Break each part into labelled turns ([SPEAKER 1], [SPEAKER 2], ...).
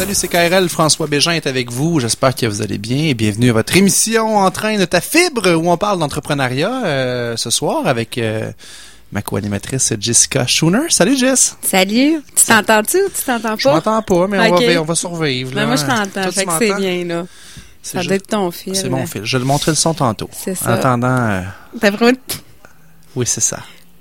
[SPEAKER 1] Salut, c'est KRL. François Bégin est avec vous. J'espère que vous allez bien et bienvenue à votre émission Entraîne ta fibre où on parle d'entrepreneuriat euh, ce soir avec euh, ma co-animatrice Jessica Schooner. Salut Jess.
[SPEAKER 2] Salut. Tu t'entends-tu ou tu t'entends
[SPEAKER 1] Je
[SPEAKER 2] pas?
[SPEAKER 1] m'entends pas, mais on, va, on va survivre.
[SPEAKER 2] Ben, moi, je t'entends. Fait que c'est bien, là. Ça doit être ton fil.
[SPEAKER 1] C'est mon fil. Je vais te montrer le son tantôt.
[SPEAKER 2] C'est
[SPEAKER 1] En
[SPEAKER 2] ça.
[SPEAKER 1] attendant, euh,
[SPEAKER 2] T'as vraiment...
[SPEAKER 1] oui, c'est ça.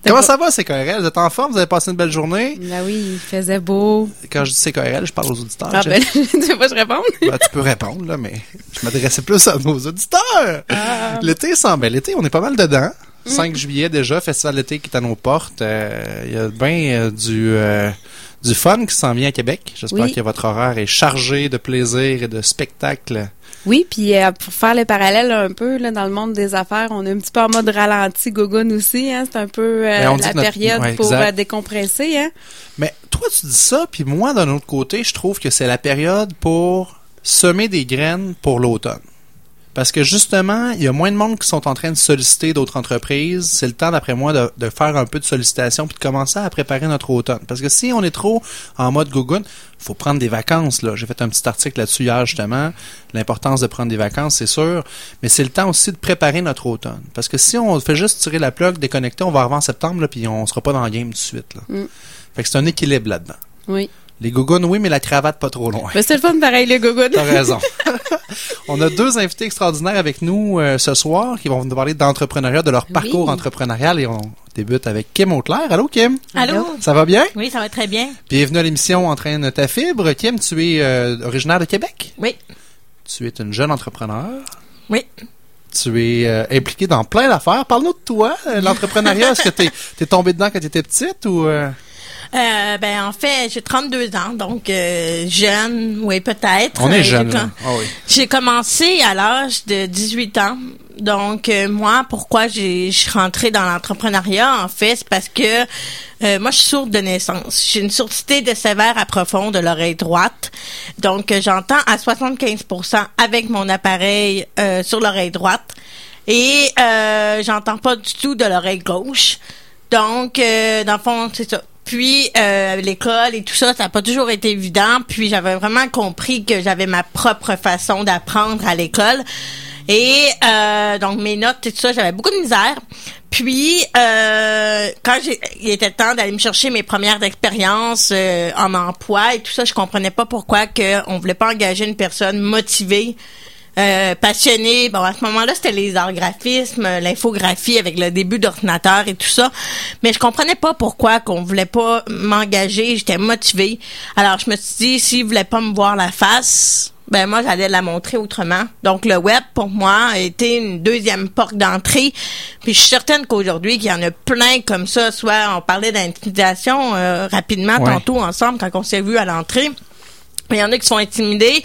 [SPEAKER 1] Comment ça va, c'est KRL? Vous êtes en forme? Vous avez passé une belle journée?
[SPEAKER 2] Ben oui, il faisait beau.
[SPEAKER 1] Quand je dis c'est KRL, je parle aux auditeurs.
[SPEAKER 2] Ah ben, tu veux pas que je réponde?
[SPEAKER 1] Ben, tu peux répondre, là, mais je m'adressais plus à nos auditeurs.
[SPEAKER 2] Ah.
[SPEAKER 1] L'été s'en ben, l'été, on est pas mal dedans.
[SPEAKER 2] Mm.
[SPEAKER 1] 5 juillet déjà, festival d'été qui est à nos portes. Euh, Il y a bien euh, du, euh, du fun qui s'en vient à Québec. J'espère
[SPEAKER 2] Oui.
[SPEAKER 1] que votre horaire est chargé de plaisir et de spectacles.
[SPEAKER 2] Oui, puis euh, pour faire le parallèle un peu là, dans le monde des affaires, on est un petit peu en mode ralenti gogoon aussi. Hein? C'est un peu euh,
[SPEAKER 1] Ben,
[SPEAKER 2] la
[SPEAKER 1] notre-
[SPEAKER 2] période
[SPEAKER 1] ouais,
[SPEAKER 2] pour euh, décompresser. Hein?
[SPEAKER 1] Mais toi, tu dis ça, puis moi, d'un autre côté, je trouve que c'est la période pour semer des graines pour l'automne. Parce que justement, il y a moins de monde qui sont en train de solliciter d'autres entreprises. C'est le temps, d'après moi, de, de faire un peu de sollicitation puis de commencer à préparer notre automne. Parce que si on est trop en mode gougoune, faut prendre des vacances. là. J'ai fait un petit article là-dessus hier, justement. L'importance de prendre des vacances, c'est sûr. Mais c'est le temps aussi de préparer notre automne. Parce que si on fait juste tirer la plug, déconnecter, on va arriver en septembre, là, puis on sera pas dans le game tout de suite. Là.
[SPEAKER 2] Mm.
[SPEAKER 1] Fait que c'est un équilibre là-dedans.
[SPEAKER 2] Oui.
[SPEAKER 1] Les gougounes, oui, mais la cravate pas trop loin.
[SPEAKER 2] C'est le fun pareil, le gogoon.
[SPEAKER 1] T'as raison. On a deux invités extraordinaires avec nous euh, ce soir qui vont nous parler d'entrepreneuriat, de leur
[SPEAKER 2] Oui.
[SPEAKER 1] parcours entrepreneurial et on débute avec Kim Auclair. Allô Kim?
[SPEAKER 3] Allô?
[SPEAKER 1] Ça va bien?
[SPEAKER 3] Oui, ça va très bien.
[SPEAKER 1] Bienvenue à l'émission Entraîne ta fibre. Kim, tu es euh, originaire de Québec?
[SPEAKER 3] Oui.
[SPEAKER 1] Tu es une jeune entrepreneur?
[SPEAKER 3] Oui.
[SPEAKER 1] Tu es euh, impliqué dans plein d'affaires. Parle-nous de toi, l'entrepreneuriat. Est-ce que t'es es tombé dedans quand t'étais petite ou... euh,
[SPEAKER 3] ben, en fait, j'ai 32 ans, donc euh, jeune, oui, peut-être.
[SPEAKER 1] On est jeune, là. Ah oui.
[SPEAKER 3] J'ai commencé à l'âge de 18 ans. Donc, euh, moi, pourquoi j'ai- je suis rentrée dans l'entrepreneuriat, en fait, c'est parce que euh, moi, je suis sourde de naissance. J'ai une surdité de sévère à profond de l'oreille droite. Donc, euh, j'entends à 75% avec mon appareil euh, sur l'oreille droite. Et euh, j'entends pas du tout de l'oreille gauche. Donc, euh, dans le fond, c'est ça. Puis euh, l'école et tout ça, ça n'a pas toujours été évident. Puis j'avais vraiment compris que j'avais ma propre façon d'apprendre à l'école. Et euh, donc mes notes et tout ça, j'avais beaucoup de misère. Puis euh, quand il était temps d'aller me chercher mes premières expériences euh, en emploi et tout ça, je comprenais pas pourquoi que on voulait pas engager une personne motivée euh, passionné. Bon, à ce moment-là, c'était les arts graphismes, l'infographie avec le début d'ordinateur et tout ça. Mais je comprenais pas pourquoi qu'on voulait pas m'engager. J'étais motivée. Alors, je me suis dit, s'ils voulaient pas me voir la face, ben moi, j'allais la montrer autrement. Donc, le web, pour moi, a été une deuxième porte d'entrée. Puis, je suis certaine qu'aujourd'hui, qu'il y en a plein comme ça. Soit on parlait d'intimidation euh, rapidement
[SPEAKER 1] Ouais.
[SPEAKER 3] tantôt ensemble quand on s'est vu à l'entrée. Il y en a qui sont intimidés.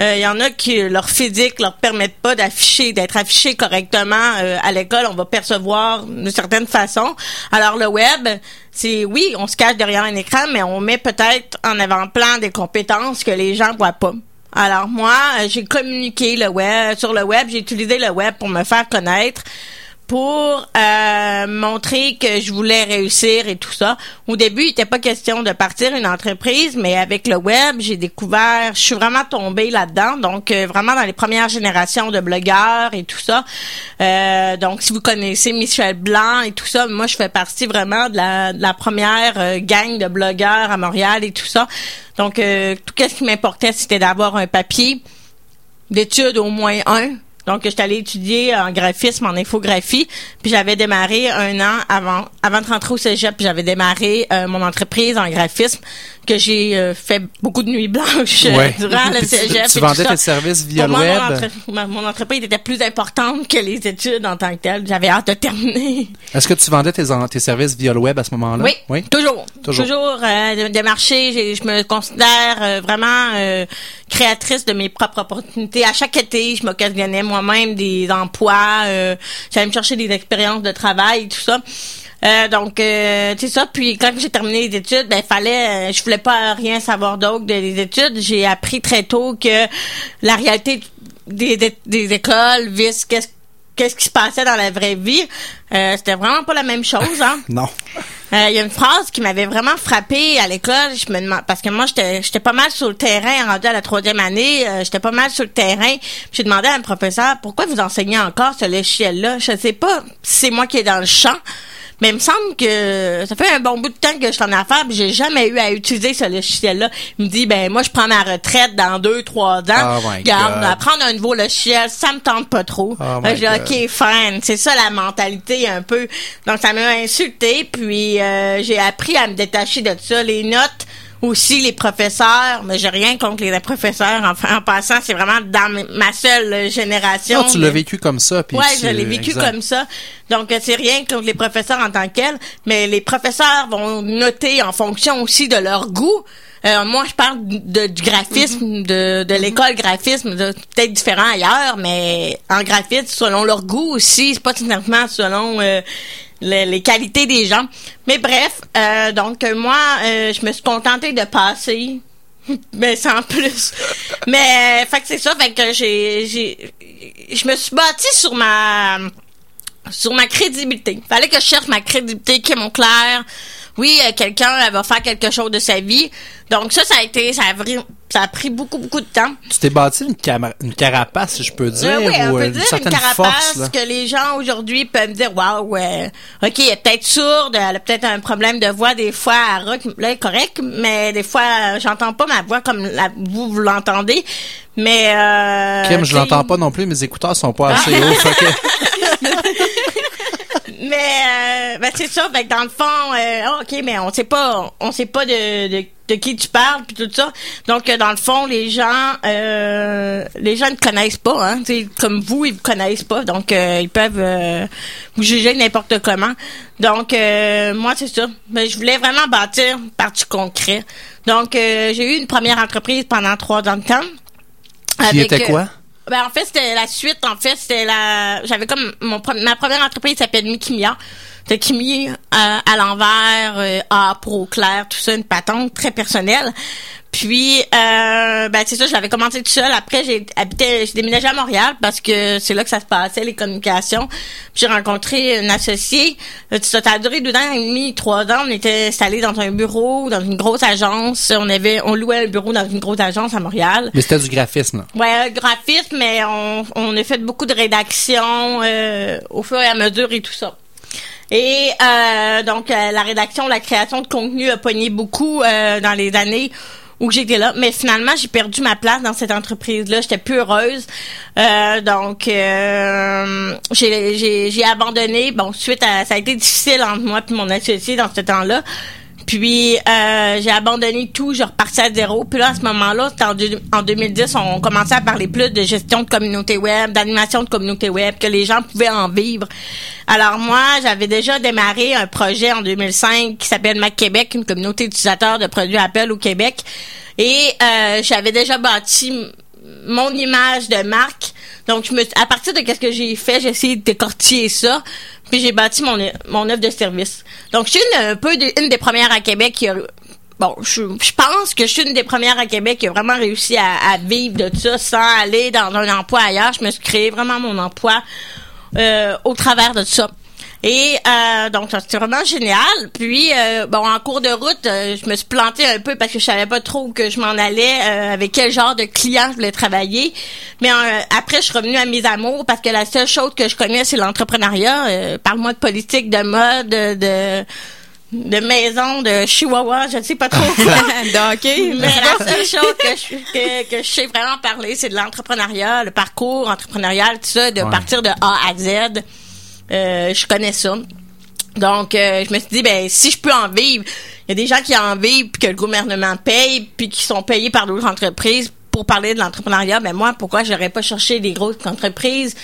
[SPEAKER 3] Euh, Il y en a qui leur physique leur permettent pas d'afficher, d'être affichés correctement euh, à l'école. On va percevoir d'une certaine façon. Alors le web, c'est oui, on se cache derrière un écran, mais on met peut-être en avant-plan des compétences que les gens voient pas. Alors moi, euh, j'ai communiqué le web sur le web, j'ai utilisé le web pour me faire connaître pour euh, montrer que je voulais réussir et tout ça. Au début, il n'était pas question de partir une entreprise, mais avec le web, j'ai découvert, je suis vraiment tombée là-dedans. Donc, euh, vraiment dans les premières générations de blogueurs et tout ça. Euh, donc, si vous connaissez Michel Blanc et tout ça, moi, je fais partie vraiment de la, de la première euh, gang de blogueurs à Montréal et tout ça. Donc, euh, tout ce qui m'importait, c'était d'avoir un papier d'études au moins un. Donc, j'étais allée étudier en graphisme, en infographie, puis j'avais démarré un an avant, avant de rentrer au cégep, puis j'avais démarré euh, mon entreprise en graphisme, que j'ai euh, fait beaucoup de nuits blanches euh,
[SPEAKER 1] Ouais.
[SPEAKER 3] durant le
[SPEAKER 1] tu-
[SPEAKER 3] cégep.
[SPEAKER 1] Tu,
[SPEAKER 3] tout
[SPEAKER 1] vendais tes services via
[SPEAKER 3] Pour
[SPEAKER 1] le
[SPEAKER 3] moi,
[SPEAKER 1] web?
[SPEAKER 3] Mon, entre- mon entreprise était plus importante que les études en tant que telles. J'avais hâte de terminer.
[SPEAKER 1] Est-ce que tu vendais tes, tes services via le web à ce moment-là?
[SPEAKER 3] Oui, toujours.
[SPEAKER 1] Toujours.
[SPEAKER 3] Toujours, euh, de, marché. Je me considère euh, vraiment euh, créatrice de mes propres opportunités. À chaque été, je m'occasionnais moi-même des emplois. Euh, J'allais me chercher des expériences de travail et tout ça. Euh, donc, euh, c'est ça. Puis quand j'ai terminé les études, ben fallait, euh, je voulais pas rien savoir d'autre des études. J'ai appris très tôt que la réalité des, des, des écoles, vis qu'est-ce qu'est-ce qui se passait dans la vraie vie, euh, c'était vraiment pas la même chose. Hein?
[SPEAKER 1] Non.
[SPEAKER 3] Euh, Il y a une phrase qui m'avait vraiment frappée à l'école. Je me demande parce que moi j'étais j'étais pas mal sur le terrain rendu à la troisième année. euh, j'étais pas mal sur le terrain. J'ai demandé à un professeur pourquoi vous enseignez encore ce logiciel-là? Je sais pas si c'est moi qui est dans le champ. Mais il me semble que ça fait un bon bout de temps que je suis en affaires, puis j'ai jamais eu à utiliser ce logiciel-là. Il me dit, ben moi, je prends ma retraite dans deux, trois ans.
[SPEAKER 1] Oh my
[SPEAKER 3] Regarde,
[SPEAKER 1] God.
[SPEAKER 3] apprendre un nouveau logiciel, ça me tente pas trop.
[SPEAKER 1] Oh
[SPEAKER 3] j'ai
[SPEAKER 1] God.
[SPEAKER 3] OK, fine. C'est ça la mentalité un peu. Donc ça m'a insulté, puis euh, j'ai appris à me détacher de ça. Les notes aussi, les professeurs, mais j'ai rien contre les professeurs. En, en passant, c'est vraiment dans ma seule euh, génération.
[SPEAKER 1] Non, tu l'as vécu comme ça. Puis
[SPEAKER 3] Ouais,
[SPEAKER 1] tu-
[SPEAKER 3] je l'ai vécu
[SPEAKER 1] exact.
[SPEAKER 3] comme ça. Donc, euh, c'est rien contre les professeurs en tant qu'els, mais les professeurs vont noter en fonction aussi de leur goût. Euh, moi, je parle de, du graphisme, de, de l'école graphisme, peut-être différent ailleurs, mais en graphisme, selon leur goût aussi, c'est pas nécessairement selon euh, les, qualités des gens. Mais bref, euh, donc moi, euh, je me suis contentée de passer mais sans plus. Mais euh, fait que c'est ça, fait que j'ai j'ai je me suis bâtie sur ma sur ma crédibilité. Fallait que je cherche ma crédibilité qui est mon clair. Oui, euh, quelqu'un elle va faire quelque chose de sa vie. Donc ça ça a été ça a, ça a pris beaucoup beaucoup de temps.
[SPEAKER 1] Tu t'es bâti une, une carapace, si je peux dire,
[SPEAKER 3] Euh, oui, on
[SPEAKER 1] ou
[SPEAKER 3] peut
[SPEAKER 1] une
[SPEAKER 3] dire une
[SPEAKER 1] certaine
[SPEAKER 3] carapace
[SPEAKER 1] force.
[SPEAKER 3] Que les gens aujourd'hui peuvent me dire waouh ouais ok elle est peut-être sourde elle a peut-être un problème de voix des fois elle rock là elle est correct mais des fois euh, j'entends pas ma voix comme la, vous vous l'entendez mais euh,
[SPEAKER 1] Kim, je l'entends pas non plus, mes écouteurs sont pas assez hauts.
[SPEAKER 3] mais euh, ben c'est ça. Fait que dans le fond euh, ah, ok mais on sait pas on sait pas de, de de qui tu parles puis tout ça. Donc euh, dans le fond les gens euh, les gens ne connaissent pas hein. Comme vous ils vous connaissent pas. Donc euh, ils peuvent euh, vous juger n'importe comment. Donc euh, moi c'est ça. Mais je voulais vraiment bâtir partie concret. Donc euh, j'ai eu une première entreprise pendant trois ans de temps.
[SPEAKER 1] Qui
[SPEAKER 3] Avec,
[SPEAKER 1] était quoi?
[SPEAKER 3] Ben en fait c'était la suite en fait c'était la j'avais comme mon ma première entreprise s'appelle Mikimia. C'était Kimi euh, à l'envers euh, A pour au clair tout ça une patente très personnelle puis euh, ben c'est ça j'avais commencé tout seul. Après j'ai habité j'ai déménagé à Montréal parce que c'est là que ça se passait les communications. Puis j'ai rencontré une associée. Euh, ça a duré deux ans et demi trois ans. On était installés dans un bureau dans une grosse agence. On avait on louait un bureau dans une grosse agence à Montréal.
[SPEAKER 1] Mais c'était du graphisme.
[SPEAKER 3] Ouais, graphisme, mais on, on a fait beaucoup de rédaction euh, au fur et à mesure et tout ça. Et euh, donc euh, la rédaction, la création de contenu a pogné beaucoup euh, dans les années où j'étais là, mais finalement j'ai perdu ma place dans cette entreprise-là. J'étais plus heureuse, Euh, donc euh, j'ai abandonné. Bon, suite à ça a été difficile entre moi et mon associé dans ce temps-là. Puis euh, j'ai abandonné tout, je repartais à zéro. Puis là, à ce moment-là, c'était en, deux- en 2010, on commençait à parler plus de gestion de communauté web, d'animation de communauté web, que les gens pouvaient en vivre. Alors moi, j'avais déjà démarré un projet en 2005 qui s'appelle Mac Québec, une communauté d'utilisateurs de produits Apple au Québec. Et euh, j'avais déjà bâti mon image de marque. Donc, je me, à partir de qu'est-ce que j'ai fait, j'ai essayé de décortiquer ça, puis j'ai bâti mon mon œuvre de service. Donc, je suis une, un peu une des premières à Québec qui a Bon, je, je pense que je suis une des premières à Québec qui a vraiment réussi à, à vivre de ça sans aller dans un emploi ailleurs. Je me suis créé vraiment mon emploi euh, au travers de ça. Et euh, donc ça, c'était vraiment génial. Puis euh, bon en cours de route, euh, je me suis plantée un peu parce que je savais pas trop où que je m'en allais, euh, avec quel genre de client je voulais travailler. Mais euh, après je suis revenue à mes amours parce que la seule chose que je connais c'est l'entrepreneuriat. Euh, Parle-moi de politique, de mode, de de, de maison, de chihuahua, je ne sais pas trop quoi.
[SPEAKER 2] Donc,
[SPEAKER 3] Mais la seule chose que je, que, que je sais vraiment parler, c'est de l'entrepreneuriat, le parcours entrepreneurial, tout ça, de
[SPEAKER 1] Ouais.
[SPEAKER 3] partir de A à Z. Euh, je connais ça. Donc, euh, je me suis dit, ben, si je peux en vivre, il y a des gens qui en vivent, puis que le gouvernement paye, puis qui sont payés par d'autres entreprises pour parler de l'entrepreneuriat. Ben moi, pourquoi j'aurais pas cherché des grosses entreprises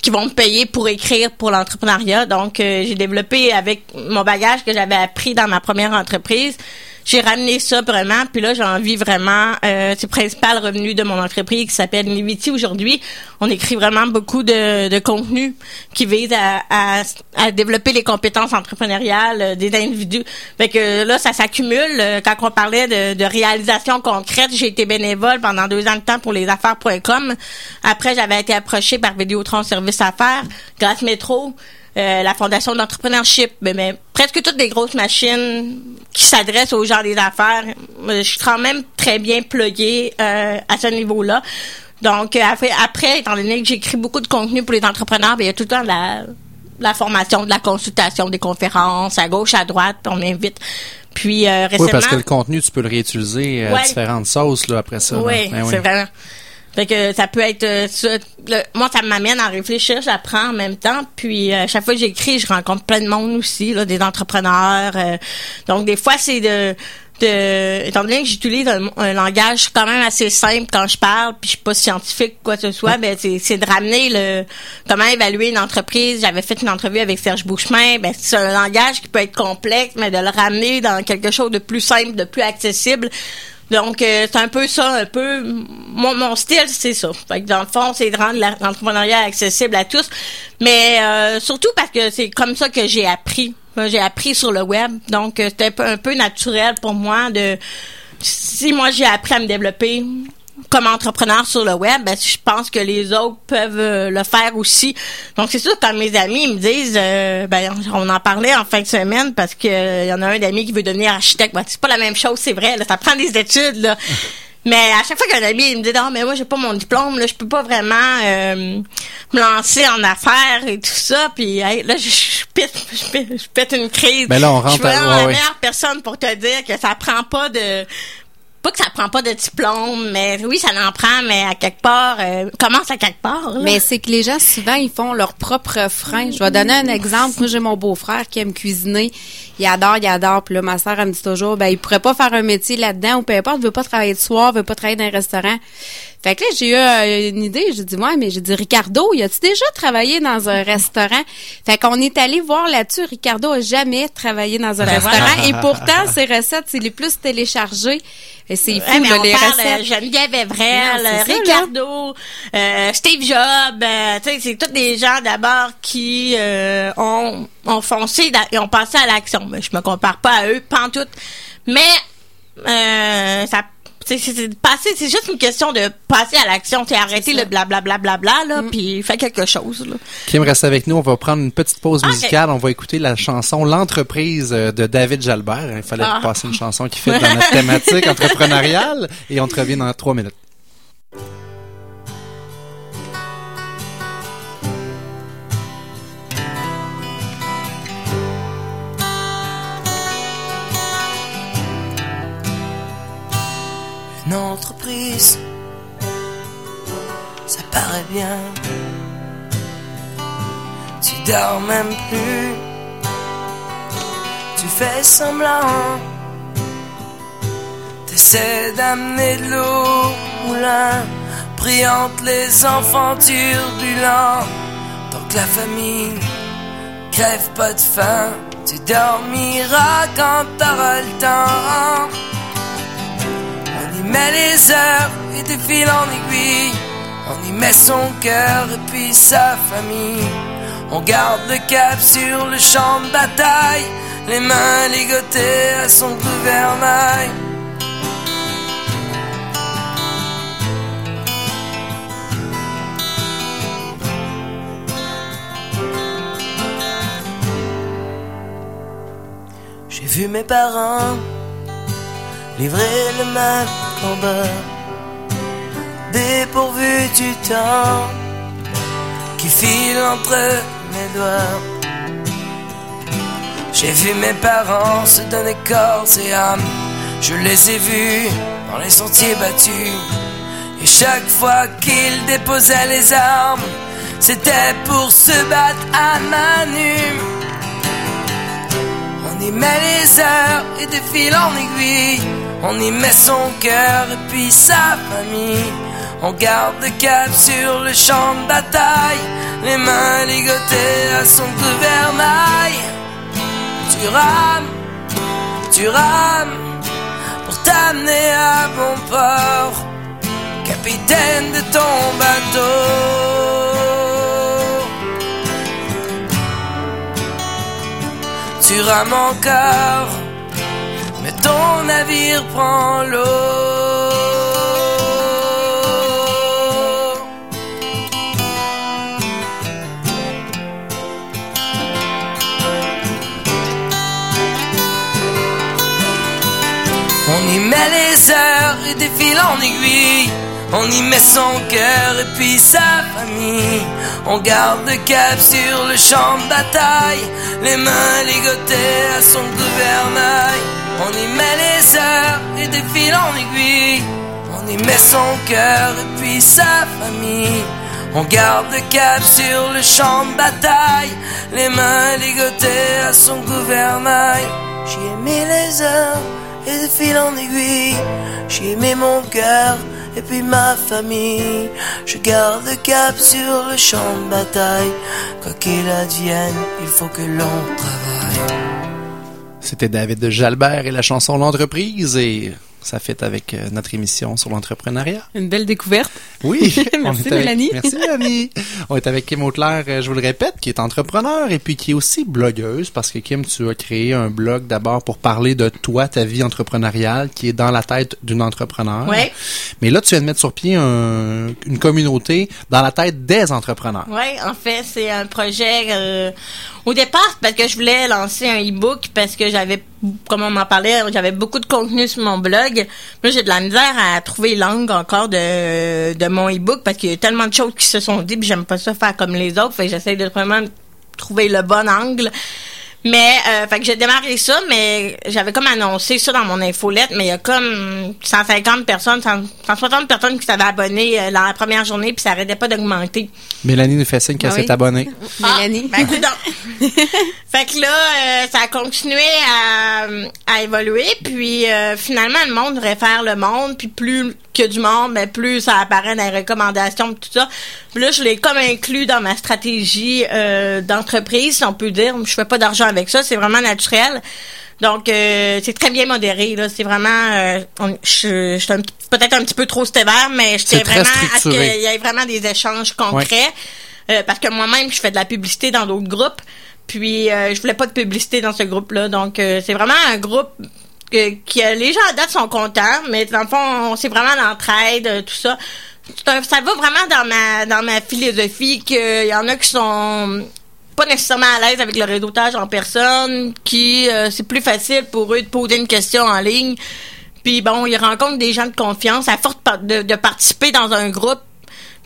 [SPEAKER 3] qui vont me payer pour écrire pour l'entrepreneuriat? Donc, euh, j'ai développé avec mon bagage que j'avais appris dans ma première entreprise. J'ai ramené ça vraiment, puis là, j'en vis vraiment. Euh, c'est le principal revenu de mon entreprise qui s'appelle Niviti aujourd'hui. On écrit vraiment beaucoup de, de contenu qui vise à, à, à développer les compétences entrepreneuriales euh, des individus. Fait que là, ça s'accumule. Euh, Quand on parlait de, de réalisation concrète, j'ai été bénévole pendant deux ans de temps pour les affaires.com. Après, j'avais été approchée par Vidéotron Service Affaires, Grâce Métro, euh, la Fondation d'entrepreneurship. Mais, mais presque toutes les grosses machines qui s'adressent aux gens des affaires. Je suis quand même très bien pluguée euh, à ce niveau-là. Donc, après, après, étant donné que j'écris beaucoup de contenu pour les entrepreneurs, ben, il y a tout le temps de la, la formation, de la consultation, des conférences, à gauche, à droite, on m'invite. Puis euh, récemment...
[SPEAKER 1] Oui, parce que le contenu, tu peux le réutiliser à différentes sauces là, après ça.
[SPEAKER 3] Oui, ben c'est vraiment... Fait que ça peut être euh, moi ça m'amène à réfléchir, j'apprends en même temps. Puis euh, chaque fois que j'écris, je rencontre plein de monde aussi, là, des entrepreneurs. Euh. donc des fois c'est de de, étant donné que j'utilise un, langage quand même assez simple quand je parle, puis je suis pas scientifique quoi que ce soit, ben c'est de ramener le comment évaluer une entreprise. J'avais fait une entrevue avec Serge Bouchemin, ben c'est un langage qui peut être complexe, mais de le ramener dans quelque chose de plus simple, de plus accessible. Donc, euh, c'est un peu ça, un peu... Mon, mon style, c'est ça. Fait que dans le fond, c'est de rendre l'entrepreneuriat accessible à tous. Mais euh, surtout parce que c'est comme ça que j'ai appris. J'ai appris sur le web. Donc, euh, c'était un peu naturel pour moi de... Si moi, j'ai appris à me développer comme entrepreneur sur le web, ben, je pense que les autres peuvent euh, le faire aussi. Donc c'est sûr quand mes amis me disent, euh, ben on en parlait en fin de semaine parce que il y en a un d'amis qui veut devenir architecte. Ben, c'est pas la même chose, c'est vrai. Là, ça prend des études. Là. Mais à chaque fois qu'un ami il me dit non mais moi j'ai pas mon diplôme là je peux pas vraiment euh, me lancer en affaires et tout ça puis là je, je, pète, je, pète, une crise.
[SPEAKER 1] Mais ben là on rentre
[SPEAKER 3] je suis vraiment la meilleure personne pour te dire que ça prend pas de pas que ça prend pas de diplôme, mais oui, ça en prend, mais à quelque part, euh, commence à quelque part.
[SPEAKER 2] Mais c'est que les gens, souvent, ils font leur propre frein. Je vais donner un exemple. Moi, j'ai mon beau-frère qui aime cuisiner. Il adore, il adore. Puis là, ma soeur, elle me dit toujours, ben, il pourrait pas faire un métier là-dedans ou peu importe, il veut pas travailler de soir, il veut pas travailler dans un restaurant. Fait que là, j'ai eu euh, une idée. J'ai dit, ouais, mais j'ai dit, Ricardo, y a-tu déjà travaillé dans un restaurant? Fait qu'on est allé voir là-dessus. Ricardo a jamais travaillé dans un ben restaurant. Et pourtant, ses recettes, c'est les plus téléchargées. Et c'est fou,
[SPEAKER 3] là,
[SPEAKER 2] les
[SPEAKER 3] parle,
[SPEAKER 2] recettes.
[SPEAKER 3] Euh, Geneviève Evrel, Ricardo, euh, Steve Jobs, euh, tu sais, c'est tous des gens d'abord qui ont, ont foncé et ont passé à l'action. Je me compare pas à eux, pantoute. Mais euh, ça c'est passer c'est juste une question de passer à l'action c'est arrêter le blablabla bla, bla, bla, là mm. puis faire quelque chose là.
[SPEAKER 1] Kim reste avec nous on va prendre une petite pause musicale on va écouter la chanson l'entreprise euh, de David Jalbert il fallait ah. passer une chanson qui fait dans notre thématique entrepreneuriale et on te revient dans trois minutes
[SPEAKER 4] entreprise. Ça paraît bien. Tu dors même plus. Tu fais semblant. T'essaies d'amener de l'eau au moulin. Brillante les enfants turbulents. Tant que la famille crève pas de faim. Tu dormiras quand t'auras le temps met les heures et de fil en aiguille. On y met son cœur et puis sa famille. On garde le cap sur le champ de bataille, les mains ligotées à son gouvernail. J'ai vu mes parents livrer le dépourvu du temps qui file entre mes doigts. J'ai vu mes parents se donner corps et âme, je les ai vus dans les sentiers battus. Et chaque fois qu'ils déposaient les armes, c'était pour se battre à main nue. On y met les heures et de fil en aiguille on y met son cœur et puis sa famille. On garde le cap sur le champ de bataille, les mains ligotées à son gouvernail. Tu rames, tu rames pour t'amener à bon port, capitaine de ton bateau. Tu rames encore mais ton navire prend l'eau. On y met les heures et des en aiguille. On y met son cœur et puis sa famille. On garde le cap sur le champ de bataille, les mains ligotées à son gouvernail. On y met les heures et des fils en aiguille. On y met son cœur et puis sa famille. On garde le cap sur le champ de bataille, les mains ligotées à son gouvernail. J'ai aimé les heures et des fils en aiguille. J'ai aimé mon cœur et puis ma famille. Je garde le cap sur le champ de bataille. Quoi qu'il advienne, il faut que l'on travaille.
[SPEAKER 1] C'était David de Jalbert et la chanson L'entreprise et ça fait avec euh, notre émission sur l'entrepreneuriat.
[SPEAKER 2] Une belle découverte.
[SPEAKER 1] Oui.
[SPEAKER 2] Merci,
[SPEAKER 1] avec-
[SPEAKER 2] Mélanie.
[SPEAKER 1] Merci Mélanie. on est avec Kim Auclair, euh, je vous le répète, qui est entrepreneur et puis qui est aussi blogueuse parce que Kim, tu as créé un blog d'abord pour parler de toi, ta vie entrepreneuriale qui est dans la tête d'une entrepreneur.
[SPEAKER 3] Ouais.
[SPEAKER 1] Mais là, tu viens de mettre sur pied un- une communauté dans la tête des entrepreneurs.
[SPEAKER 3] Oui, en fait, c'est un projet. euh, au départ, parce que je voulais lancer un e-book parce que j'avais, comme on m'en parlait, j'avais beaucoup de contenu sur mon blog. Là, j'ai de la misère à trouver l'angle encore de, mon e-book parce qu'il y a tellement de choses qui se sont dites, puis j'aime pas ça faire comme les autres. Fait j'essaie de vraiment trouver le bon angle. Mais, euh, fait que j'ai démarré ça, mais j'avais comme annoncé ça dans mon infolette, mais il y a comme 150 personnes, 100 160 personnes qui s'avaient abonné euh, dans la première journée, puis ça arrêtait pas d'augmenter.
[SPEAKER 1] Mélanie nous fait signe qu'elle
[SPEAKER 2] Ah
[SPEAKER 1] s'est abonnée.
[SPEAKER 2] Mélanie.
[SPEAKER 3] Ah, ben, coudonc. fait que là, euh, ça a continué à, à évoluer, puis euh, finalement, le monde réfère le monde, puis plus que du monde, ben, plus ça apparaît dans les recommandations, tout ça. Puis là, je l'ai comme inclus dans ma stratégie euh, d'entreprise, si on peut dire. Je fais pas d'argent avec ça, c'est vraiment naturel. Donc, euh, c'est très bien modéré. là. C'est vraiment... euh, on- je je suis peut-être un petit peu trop sévère, mais j'étais
[SPEAKER 1] très
[SPEAKER 3] vraiment à ce qu'il y ait vraiment des échanges concrets. Euh, parce que moi-même, je fais de la publicité dans d'autres groupes. Puis, euh, je voulais pas de publicité dans ce groupe-là. Donc, euh, c'est vraiment un groupe que, qui euh, les gens à date sont contents, mais dans le fond, c'est vraiment l'entraide, euh, tout ça. Ça va vraiment dans ma dans ma philosophie qu'il y en a qui sont pas nécessairement à l'aise avec le réseautage en personne, qui euh, c'est plus facile pour eux de poser une question en ligne. Puis bon, ils rencontrent des gens de confiance à force de participer dans un groupe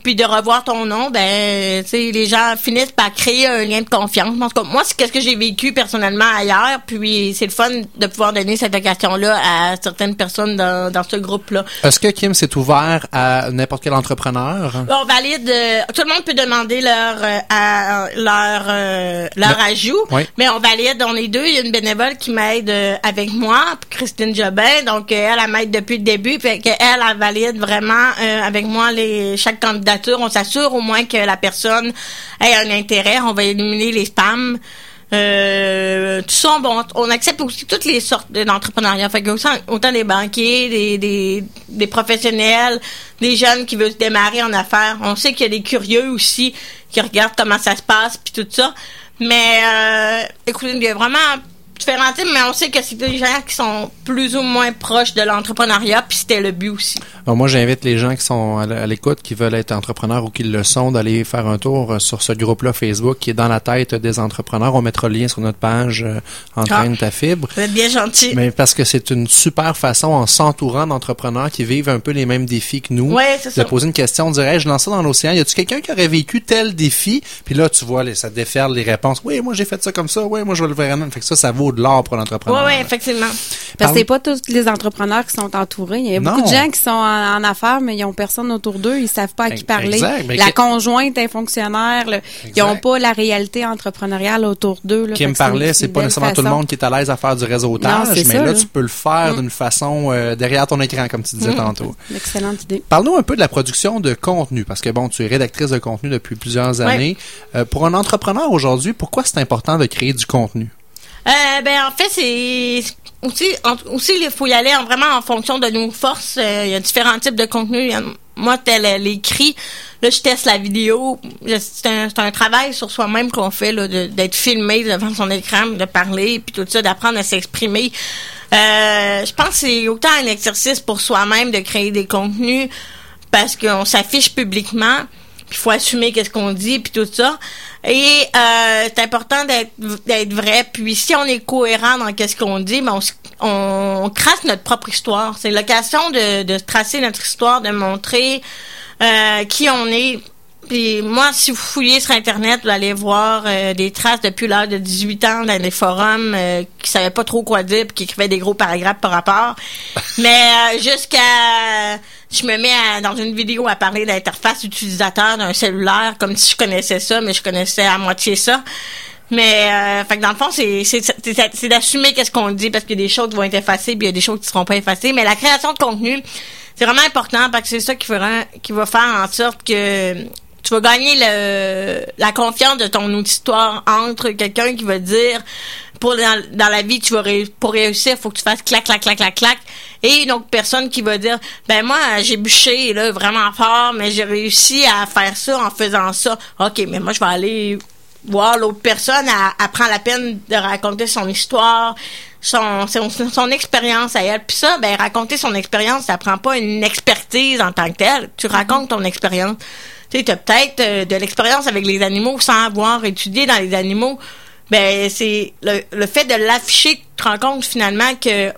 [SPEAKER 3] puis de revoir ton nom, ben, tu sais, les gens finissent par créer un lien de confiance. En tout cas, moi, c'est qu'est-ce que j'ai vécu personnellement ailleurs, puis c'est le fun de pouvoir donner cette occasion-là à certaines personnes dans, dans ce groupe-là.
[SPEAKER 1] Est-ce que Kim s'est ouvert à n'importe quel entrepreneur?
[SPEAKER 3] On valide, euh, tout le monde peut demander leur euh, à- leur euh, leur ajout,
[SPEAKER 1] oui.
[SPEAKER 3] mais on valide, on est deux. Il y a une bénévole qui m'aide euh, avec moi, Christine Jobin, donc euh, elle, elle m'aide depuis le début, fait qu'elle, elle valide vraiment euh, avec moi les chaque On s'assure au moins que la personne ait un intérêt. On va éliminer les spams. Euh, tout ça, on accepte aussi toutes les sortes d'entrepreneuriat. Fait autant, des banquiers, des professionnels, des jeunes qui veulent se démarrer en affaires. On sait qu'il y a des curieux aussi qui regardent comment ça se passe puis tout ça. Mais euh, écoutez, il y a vraiment différents types, mais on sait que c'est des gens qui sont plus ou moins proches de l'entrepreneuriat, puis c'était le but aussi.
[SPEAKER 1] Alors, moi, j'invite les gens qui sont à l'écoute, qui veulent être entrepreneurs ou qui le sont, d'aller faire un tour euh, sur ce groupe-là Facebook qui est dans la tête des entrepreneurs. On mettra le lien sur notre page euh, Entraîne ta fibre.
[SPEAKER 3] Vous êtes bien gentil.
[SPEAKER 1] Mais parce que c'est une super façon, en s'entourant d'entrepreneurs qui vivent un peu les mêmes défis que nous,
[SPEAKER 3] Ouais, c'est
[SPEAKER 1] de
[SPEAKER 3] ça.
[SPEAKER 1] poser une question, dire, Hey, je lance ça dans l'océan. Y a-tu quelqu'un qui aurait vécu tel défi? Puis là, tu vois, ça déferle les réponses. Oui, moi, j'ai fait ça comme ça. Oui, moi, je vais le faire. Fait que ça, ça vaut de l'or pour l'entrepreneur.
[SPEAKER 3] Oui, oui, effectivement.
[SPEAKER 2] Parce
[SPEAKER 1] Parle-
[SPEAKER 2] que c'est pas tous les entrepreneurs qui sont entourés. Il y a
[SPEAKER 1] Non.
[SPEAKER 2] beaucoup de gens qui sont en, en affaires, mais ils ont personne autour d'eux. Ils savent pas à qui parler.
[SPEAKER 1] exact. Mais
[SPEAKER 2] la
[SPEAKER 1] que-
[SPEAKER 2] conjointe est fonctionnaire. là. Ils ont
[SPEAKER 1] Exact.
[SPEAKER 2] pas la réalité entrepreneuriale autour d'eux. là.
[SPEAKER 1] qui me parlait, c'est pas nécessairement tout le monde qui est à l'aise à faire du réseautage,
[SPEAKER 2] Non,
[SPEAKER 1] mais
[SPEAKER 2] ça,
[SPEAKER 1] là,
[SPEAKER 2] là.
[SPEAKER 1] tu peux le faire
[SPEAKER 2] Mm.
[SPEAKER 1] d'une façon euh, derrière ton écran, comme tu disais tantôt.
[SPEAKER 2] Une excellente idée.
[SPEAKER 1] Parle-nous un peu de la production de contenu, parce que bon, tu es rédactrice de contenu depuis plusieurs années. Euh, pour un entrepreneur aujourd'hui, pourquoi c'est important de créer du contenu?
[SPEAKER 3] Euh, ben en fait c'est aussi aussi il faut y aller en- vraiment en fonction de nos forces. Euh, Il y a différents types de contenus. Moi tel euh, l'écrit, là je teste la vidéo. C'est un, un travail sur soi-même qu'on fait là, d'être filmé devant son écran, de parler puis tout ça, d'apprendre à s'exprimer. Euh, je pense que c'est autant un exercice pour soi-même de créer des contenus parce qu'on s'affiche publiquement. Puis faut assumer qu'est-ce qu'on dit, puis tout ça. Et euh, c'est important d'être vrai. Puis si on est cohérent dans qu'est-ce qu'on dit, ben on, on, trace notre propre histoire. C'est l'occasion de, de tracer notre histoire, de montrer euh, qui on est puis moi, si vous fouillez sur Internet, vous allez voir euh, des traces depuis l'âge de 18 ans dans des forums euh, qui savaient pas trop quoi dire puis qui écrivaient des gros paragraphes par rapport. Mais euh, jusqu'à... Je me mets dans une vidéo à parler d'interface utilisateur d'un cellulaire comme si je connaissais ça, mais je connaissais à moitié ça. Mais euh, fait que dans le fond, c'est c'est d'assumer qu'est-ce qu'on dit parce qu'il y a des choses qui vont être effacées, puis il y a des choses qui seront pas effacées. Mais la création de contenu, c'est vraiment important parce que c'est ça qui fera qui va faire en sorte que tu vas gagner le, la confiance de ton auditoire entre quelqu'un qui va dire pour dans, la vie tu vas pour réussir faut que tu fasses clac clac clac clac clac. Et une autre personne qui va dire ben moi j'ai bûché là vraiment fort mais j'ai réussi à faire ça en faisant ça. Ok mais moi je vais aller voir l'autre personne elle, prend la peine de raconter son histoire son son, son expérience à elle. Puis ça ben raconter son expérience ça prend pas une expertise en tant que telle. Tu racontes ton expérience tu sais, as peut-être euh, de l'expérience avec les animaux sans avoir étudié dans les animaux. Ben, c'est le, le fait de l'afficher, tu te rends compte finalement que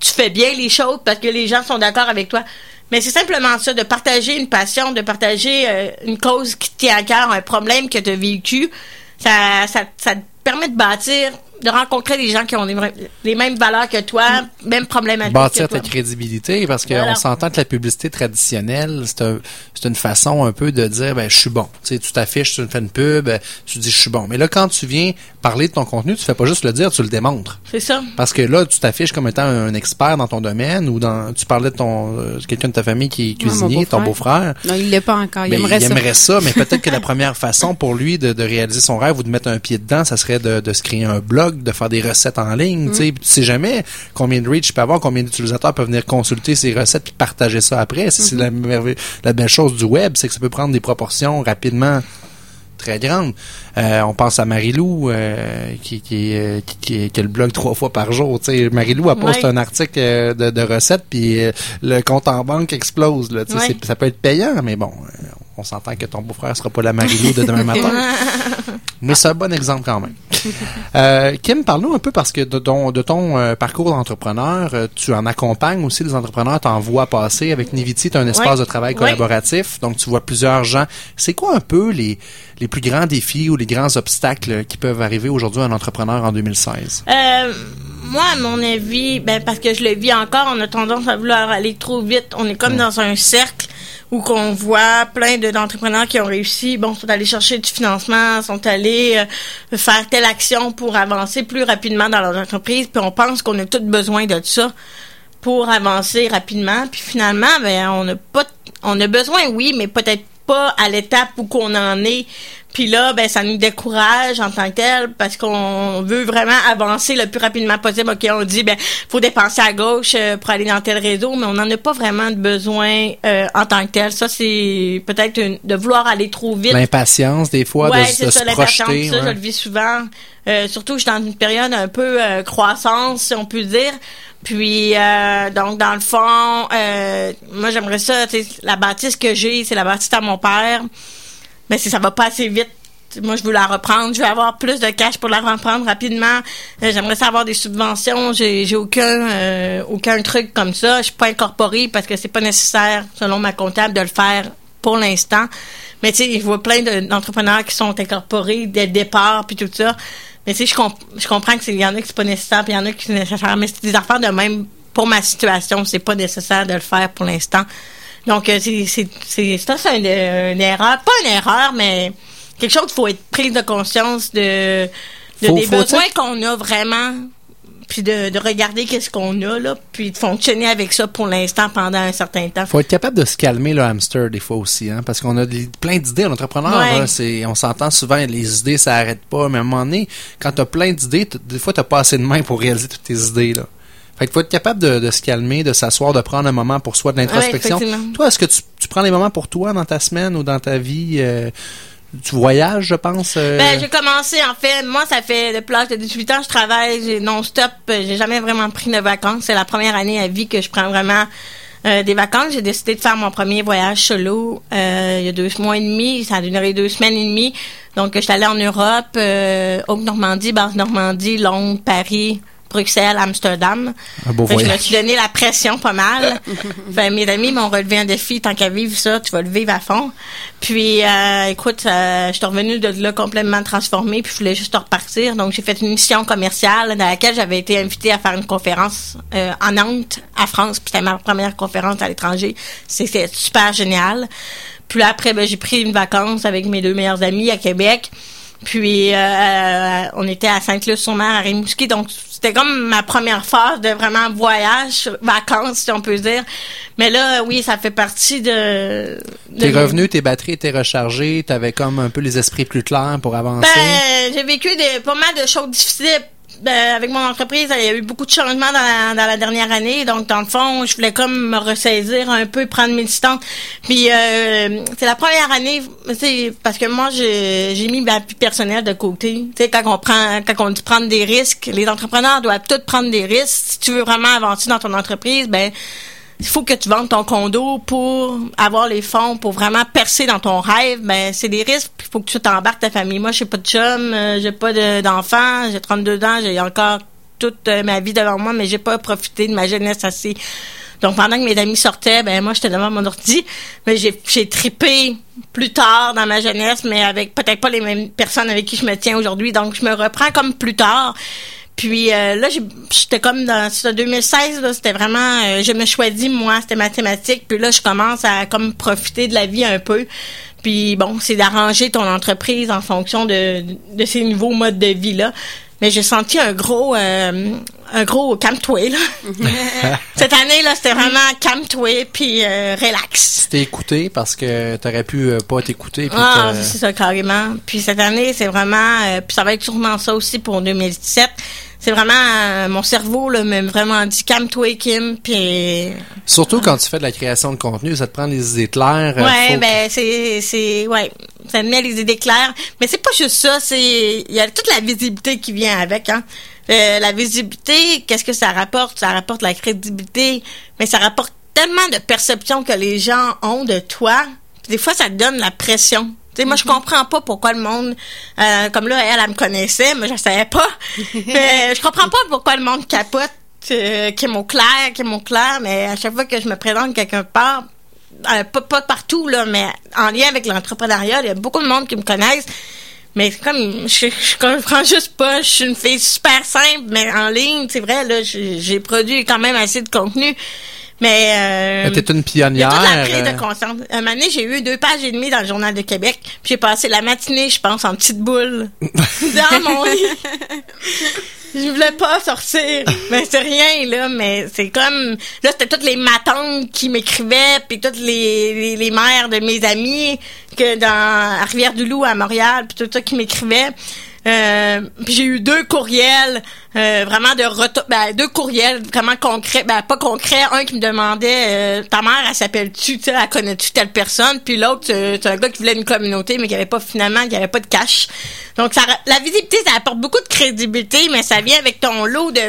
[SPEAKER 3] tu fais bien les choses parce que les gens sont d'accord avec toi. Mais c'est simplement ça, de partager une passion, de partager euh, une cause qui tient à cœur, un problème que tu as vécu. Ça, ça, ça te permet de bâtir de rencontrer des gens qui ont les, mêmes valeurs que toi, même problématiques.
[SPEAKER 1] Bâtir ta crédibilité, parce qu'on s'entend que la publicité traditionnelle, c'est un, une façon un peu de dire, ben, je suis bon. Tu sais, tu t'affiches, tu fais une pub, tu dis, je suis bon. Mais là, quand tu viens parler de ton contenu, tu fais pas juste le dire, tu le démontres.
[SPEAKER 3] C'est ça.
[SPEAKER 1] Parce que là, tu t'affiches comme étant un expert dans ton domaine ou dans, tu parlais de ton, euh, quelqu'un de ta famille qui est cuisinier, ton beau-frère.
[SPEAKER 2] non, il l'est pas encore. Il
[SPEAKER 1] ben,
[SPEAKER 2] aimerait
[SPEAKER 1] il
[SPEAKER 2] ça.
[SPEAKER 1] aimerait ça, mais peut-être que la première façon pour lui de, de réaliser son rêve ou de mettre un pied dedans, ça serait de, de se créer un blog de faire des recettes en ligne. Tu sais, mm. sais jamais combien de reach peut avoir, combien d'utilisateurs peuvent venir consulter ces recettes puis partager ça après. C'est la, mm-hmm. la belle chose du web, c'est que ça peut prendre des proportions rapidement très grandes. Euh, on pense à Marilou euh, qui, qui, euh, qui, qui, a le blog trois fois par jour. Tu sais, Marilou a posté un article de, de recettes puis le compte en banque explose. Là, Ça peut être payant, mais bon, on s'entend que ton beau-frère sera pas la Marilou de demain matin. Mais c'est un bon exemple quand même. Euh, Kim, parle-nous un peu parce que de ton, de ton euh, parcours d'entrepreneur, euh, tu en accompagnes aussi les entrepreneurs, tu en vois passer. Avec Niviti, tu as un espace de travail collaboratif, donc tu vois plusieurs gens. C'est quoi un peu les, les plus grands défis ou les grands obstacles qui peuvent arriver aujourd'hui à un entrepreneur en 2016?
[SPEAKER 3] moi, à mon avis, ben, parce que je le vis encore, on a tendance à vouloir aller trop vite. On est comme dans un cercle où qu'on voit plein d'entrepreneurs qui ont réussi, bon, sont allés chercher du financement, sont allés euh, faire telle action pour avancer plus rapidement dans leur entreprise, puis on pense qu'on a tous besoin de ça pour avancer rapidement, puis finalement, ben, on n'a pas, on a besoin, oui, mais peut-être pas à l'étape où qu'on en est puis là, ben, ça nous décourage en tant que tel parce qu'on veut vraiment avancer le plus rapidement possible. OK, on dit, ben, faut dépenser à gauche euh, pour aller dans tel réseau, mais on n'en a pas vraiment de besoin euh, en tant que tel. Ça, c'est peut-être de vouloir aller trop vite.
[SPEAKER 1] L'impatience, des fois, de, de se projeter.
[SPEAKER 3] Ça, je le vis souvent. Euh, surtout, je suis dans une période un peu croissance, si on peut dire. Puis, donc, dans le fond, moi, j'aimerais ça, la bâtisse que j'ai, c'est la bâtisse à mon père mais si ça va pas assez vite, moi je veux la reprendre, je veux avoir plus de cash pour la reprendre rapidement. Euh, j'aimerais savoir des subventions, j'ai aucun euh, aucun truc comme ça, je suis pas incorporée parce que c'est pas nécessaire selon ma comptable de le faire pour l'instant. Mais tu sais, je vois plein d'entrepreneurs qui sont incorporés dès le départ puis tout ça. Mais tu sais, je, je comprends c'est y en a qui c'est pas nécessaire, puis il y en a qui c'est nécessaire, mais c'est des affaires de même pour ma situation, c'est pas nécessaire de le faire pour l'instant. Donc, euh, c'est, c'est, c'est, ça, c'est une, erreur. Pas une erreur, mais quelque chose qu'il faut être pris de conscience de, de des besoins qu'on a vraiment puis de, de regarder qu'est-ce qu'on a là, puis de fonctionner avec ça pour l'instant pendant un certain temps.
[SPEAKER 1] Faut être capable de se calmer le hamster des fois aussi, hein, parce qu'on a plein d'idées. L'entrepreneur, c'est, on s'entend souvent, les idées ça arrête pas, mais à un moment donné, quand t'as plein d'idées, des fois t'as pas assez de main pour réaliser toutes tes idées là. Fait qu'il faut être capable de, se calmer, de s'asseoir, de prendre un moment pour soi, de l'introspection. toi, est-ce que tu, prends des moments pour toi dans ta semaine ou dans ta vie? Euh, tu voyages, je pense? Euh?
[SPEAKER 3] Ben, j'ai commencé, en fait, moi, ça fait depuis l'âge de 18 ans, je travaille non-stop. J'ai jamais vraiment pris de vacances. C'est la première année à vie que je prends vraiment euh, des vacances, j'ai décidé de faire mon premier voyage solo euh, il y a deux mois et demi. Ça a duré deux semaines et demie. Donc, je suis allée en Europe, Haute-Normandie, Basse-Normandie, Londres, Paris, Bruxelles, Amsterdam.
[SPEAKER 1] Un beau
[SPEAKER 3] Fait que je me suis donné la pression pas mal. Fait, mes amis m'ont relevé un défi. Tant qu'à vivre ça, tu vas le vivre à fond. Puis, euh, écoute, euh, je suis revenue de là complètement transformée. Puis, je voulais juste repartir. Donc, j'ai fait une mission commerciale dans laquelle j'avais été invitée à faire une conférence euh, en Nantes, à France. Puis, c'était ma première conférence à l'étranger. C'était super génial. Puis là, après, ben, j'ai pris une vacance avec mes deux meilleurs amis à Québec. Puis euh, on était à Sainte-Luce-sur-Mer, à Rimouski, donc c'était comme ma première phase de vraiment voyage, vacances, si on peut dire. Mais là, oui, ça fait partie de... de
[SPEAKER 1] T'es revenu, tes batteries étaient rechargées, t'avais comme un peu les esprits plus clairs pour avancer.
[SPEAKER 3] Ben, j'ai vécu des, pas mal de choses difficiles. Ben, avec mon entreprise, il y a eu beaucoup de changements dans la, dans la dernière année. Donc, dans le fond, je voulais comme me ressaisir un peu, prendre mes distances. Puis, euh, c'est la première année, c'est parce que moi, j'ai mis ma vie personnelle de côté. Tu sais, quand on prend, quand on dit prendre des risques, les entrepreneurs doivent tous prendre des risques. Si tu veux vraiment avancer dans ton entreprise, ben, il faut que tu vendes ton condo pour avoir les fonds pour vraiment percer dans ton rêve ben c'est des risques il faut que tu t'embarques ta famille. Moi j'ai pas de chum euh, j'ai pas de- d'enfants j'ai 32 ans j'ai encore toute euh, ma vie devant moi mais j'ai pas profité de ma jeunesse assez. Donc pendant que mes amis sortaient ben moi j'étais devant mon ordi mais j'ai tripé plus tard dans ma jeunesse mais avec peut-être pas les mêmes personnes avec qui je me tiens aujourd'hui. Donc je me reprends comme plus tard puis euh, là, j'ai- j'étais comme dans c'était 2016, là, c'était vraiment, euh, je me choisis moi, c'était mathématique. Puis là, je commence à comme profiter de la vie un peu. Puis bon, c'est d'arranger ton entreprise en fonction de, de ces nouveaux modes de vie là. Mais j'ai senti un gros, euh, un gros calme-toi là. Cette année là, c'était vraiment calme-toi puis euh, relax.
[SPEAKER 1] T'es écouté parce que t'aurais pu euh, pas t'écouter.
[SPEAKER 3] Ah, c'est ça, carrément. Puis cette année, c'est vraiment... euh, puis ça va être sûrement ça aussi pour 2017. C'est vraiment... euh, mon cerveau, là, m'a vraiment dit « Calme-toi, Kim », puis...
[SPEAKER 1] Surtout quand tu fais de la création de contenu, ça te prend des idées claires. euh,
[SPEAKER 3] Ouais, ben c'est c'est ouais, ça te met les idées claires, mais c'est pas juste ça, c'est il y a toute la visibilité qui vient avec hein. Euh, la visibilité, qu'est-ce que ça rapporte? Ça rapporte la crédibilité, mais ça rapporte tellement de perceptions que les gens ont de toi. Des fois, ça te donne la pression. Tu sais, moi, je comprends pas pourquoi le monde, euh, comme là, elle, elle me connaissait, mais je savais pas. mais je comprends pas pourquoi le monde capote, euh, qui est mon clair, qui est mon clair, mais à chaque fois que je me présente quelque part, euh, pas, pas partout, là, mais en lien avec l'entrepreneuriat, il y a beaucoup de monde qui me connaissent. Mais c'est comme, je, je comprends juste pas. Je suis une fille super simple, mais en ligne, c'est vrai, là, j'ai produit quand même assez de contenu. Mais, euh,
[SPEAKER 1] T'es une
[SPEAKER 3] il y a
[SPEAKER 1] pionnière.
[SPEAKER 3] toute la prise
[SPEAKER 1] euh,
[SPEAKER 3] de conscience. Un moment donné, j'ai eu deux pages et demie dans le Journal de Québec. Puis j'ai passé la matinée, je pense, en petite boule. dans mon lit. Je voulais pas sortir. Mais c'est rien, là. Mais c'est comme... Là, c'était toutes les matantes qui m'écrivaient, puis toutes les, les, les mères de mes amis que dans à Rivière-du-Loup, à Montréal, puis tout ça qui m'écrivaient. Euh, puis j'ai eu deux courriels euh, vraiment de retour ben, deux courriels vraiment concrets ben pas concrets un qui me demandait euh, ta mère elle s'appelle-tu tu elle connais-tu telle personne? Puis l'autre euh, c'est un gars qui voulait une communauté mais qui avait pas finalement qui avait pas de cash donc ça la visibilité ça apporte beaucoup de crédibilité mais ça vient avec ton lot de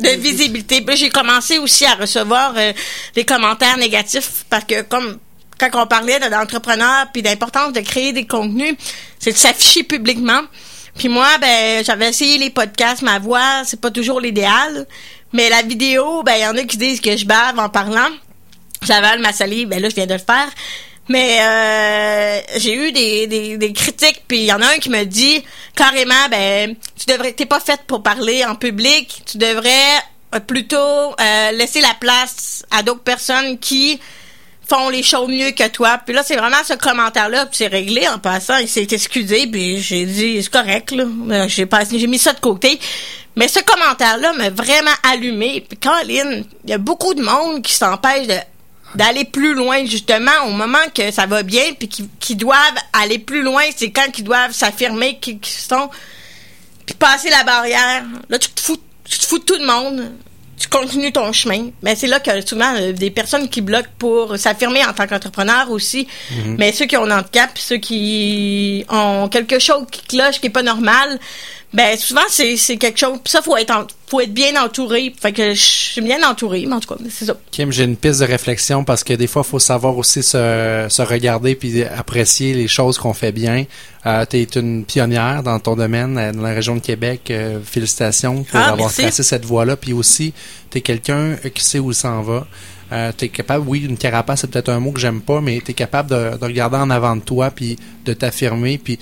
[SPEAKER 3] de visibilité. Puis j'ai commencé aussi à recevoir euh, des commentaires négatifs parce que comme quand on parlait de- d'entrepreneurs puis d'importance de créer des contenus, c'est de s'afficher publiquement. Puis moi, ben j'avais essayé les podcasts, ma voix, c'est pas toujours l'idéal, mais la vidéo, ben il y en a qui disent que je bave en parlant. J'avale ma salive, ben là je viens de le faire. Mais euh, j'ai eu des, des, des critiques, puis il y en a un qui me dit carrément, ben tu devrais, t'es pas faite pour parler en public, tu devrais euh, plutôt euh, laisser la place à d'autres personnes qui font les choses mieux que toi. Puis là, c'est vraiment ce commentaire-là, puis c'est réglé en passant. Il s'est excusé, puis j'ai dit, c'est correct, là. Euh, J'ai mis ça de côté. Mais ce commentaire-là m'a vraiment allumé. Puis Caroline, il y a beaucoup de monde qui s'empêche d'aller plus loin justement au moment que ça va bien puis qui, qui doivent aller plus loin c'est quand ils doivent s'affirmer qu'ils qu'ils sont puis passer la barrière là tu te fous tu te fous de tout le monde tu continues ton chemin. Mais c'est là que souvent euh, des personnes qui bloquent pour s'affirmer en tant qu'entrepreneur aussi. Mais ceux qui ont un handicap ceux qui ont quelque chose qui cloche qui est pas normal ben souvent c'est c'est quelque chose. Puis ça faut être en- faut être bien entouré. Fait que je suis bien entourée, mais en tout cas c'est ça.
[SPEAKER 1] Kim, j'ai une piste de réflexion parce que des fois, il faut savoir aussi se, se regarder puis apprécier les choses qu'on fait bien. Euh, tu es une pionnière dans ton domaine, euh, dans la région de Québec. Euh, félicitations pour
[SPEAKER 3] Ah,
[SPEAKER 1] avoir
[SPEAKER 3] merci.
[SPEAKER 1] tracé cette voie-là. Puis aussi, tu es quelqu'un qui sait où il s'en va. Euh, tu es capable, oui, une carapace, c'est peut-être un mot que j'aime pas, mais tu es capable de, de regarder en avant de toi puis de t'affirmer puis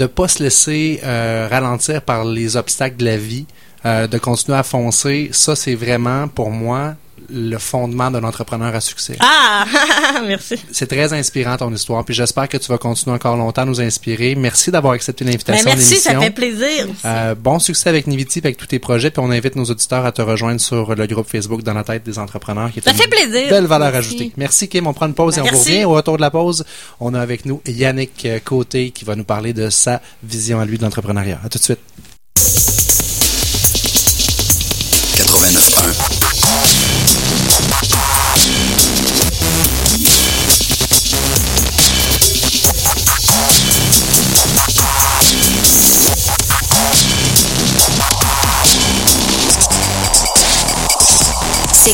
[SPEAKER 1] de pas se laisser euh, ralentir par les obstacles de la vie, euh, de continuer à foncer. Ça, c'est vraiment, pour moi, le fondement d'un entrepreneur à succès.
[SPEAKER 3] Ah, merci.
[SPEAKER 1] C'est très inspirant ton histoire, puis j'espère que tu vas continuer encore longtemps à nous inspirer. Merci d'avoir accepté l'invitation
[SPEAKER 3] Ben, merci, ça fait plaisir.
[SPEAKER 1] Euh, bon succès avec Niviti, avec tous tes projets, puis on invite nos auditeurs à te rejoindre sur le groupe Facebook dans la tête des entrepreneurs, qui est
[SPEAKER 3] Ça
[SPEAKER 1] une
[SPEAKER 3] fait plaisir.
[SPEAKER 1] belle valeur
[SPEAKER 2] Merci.
[SPEAKER 1] ajoutée. Merci Kim, on prend une pause et on vous revient. Au retour de la pause, on a avec nous Yannick euh, Côté qui va nous parler de sa vision à lui de l'entrepreneuriat. À tout de suite.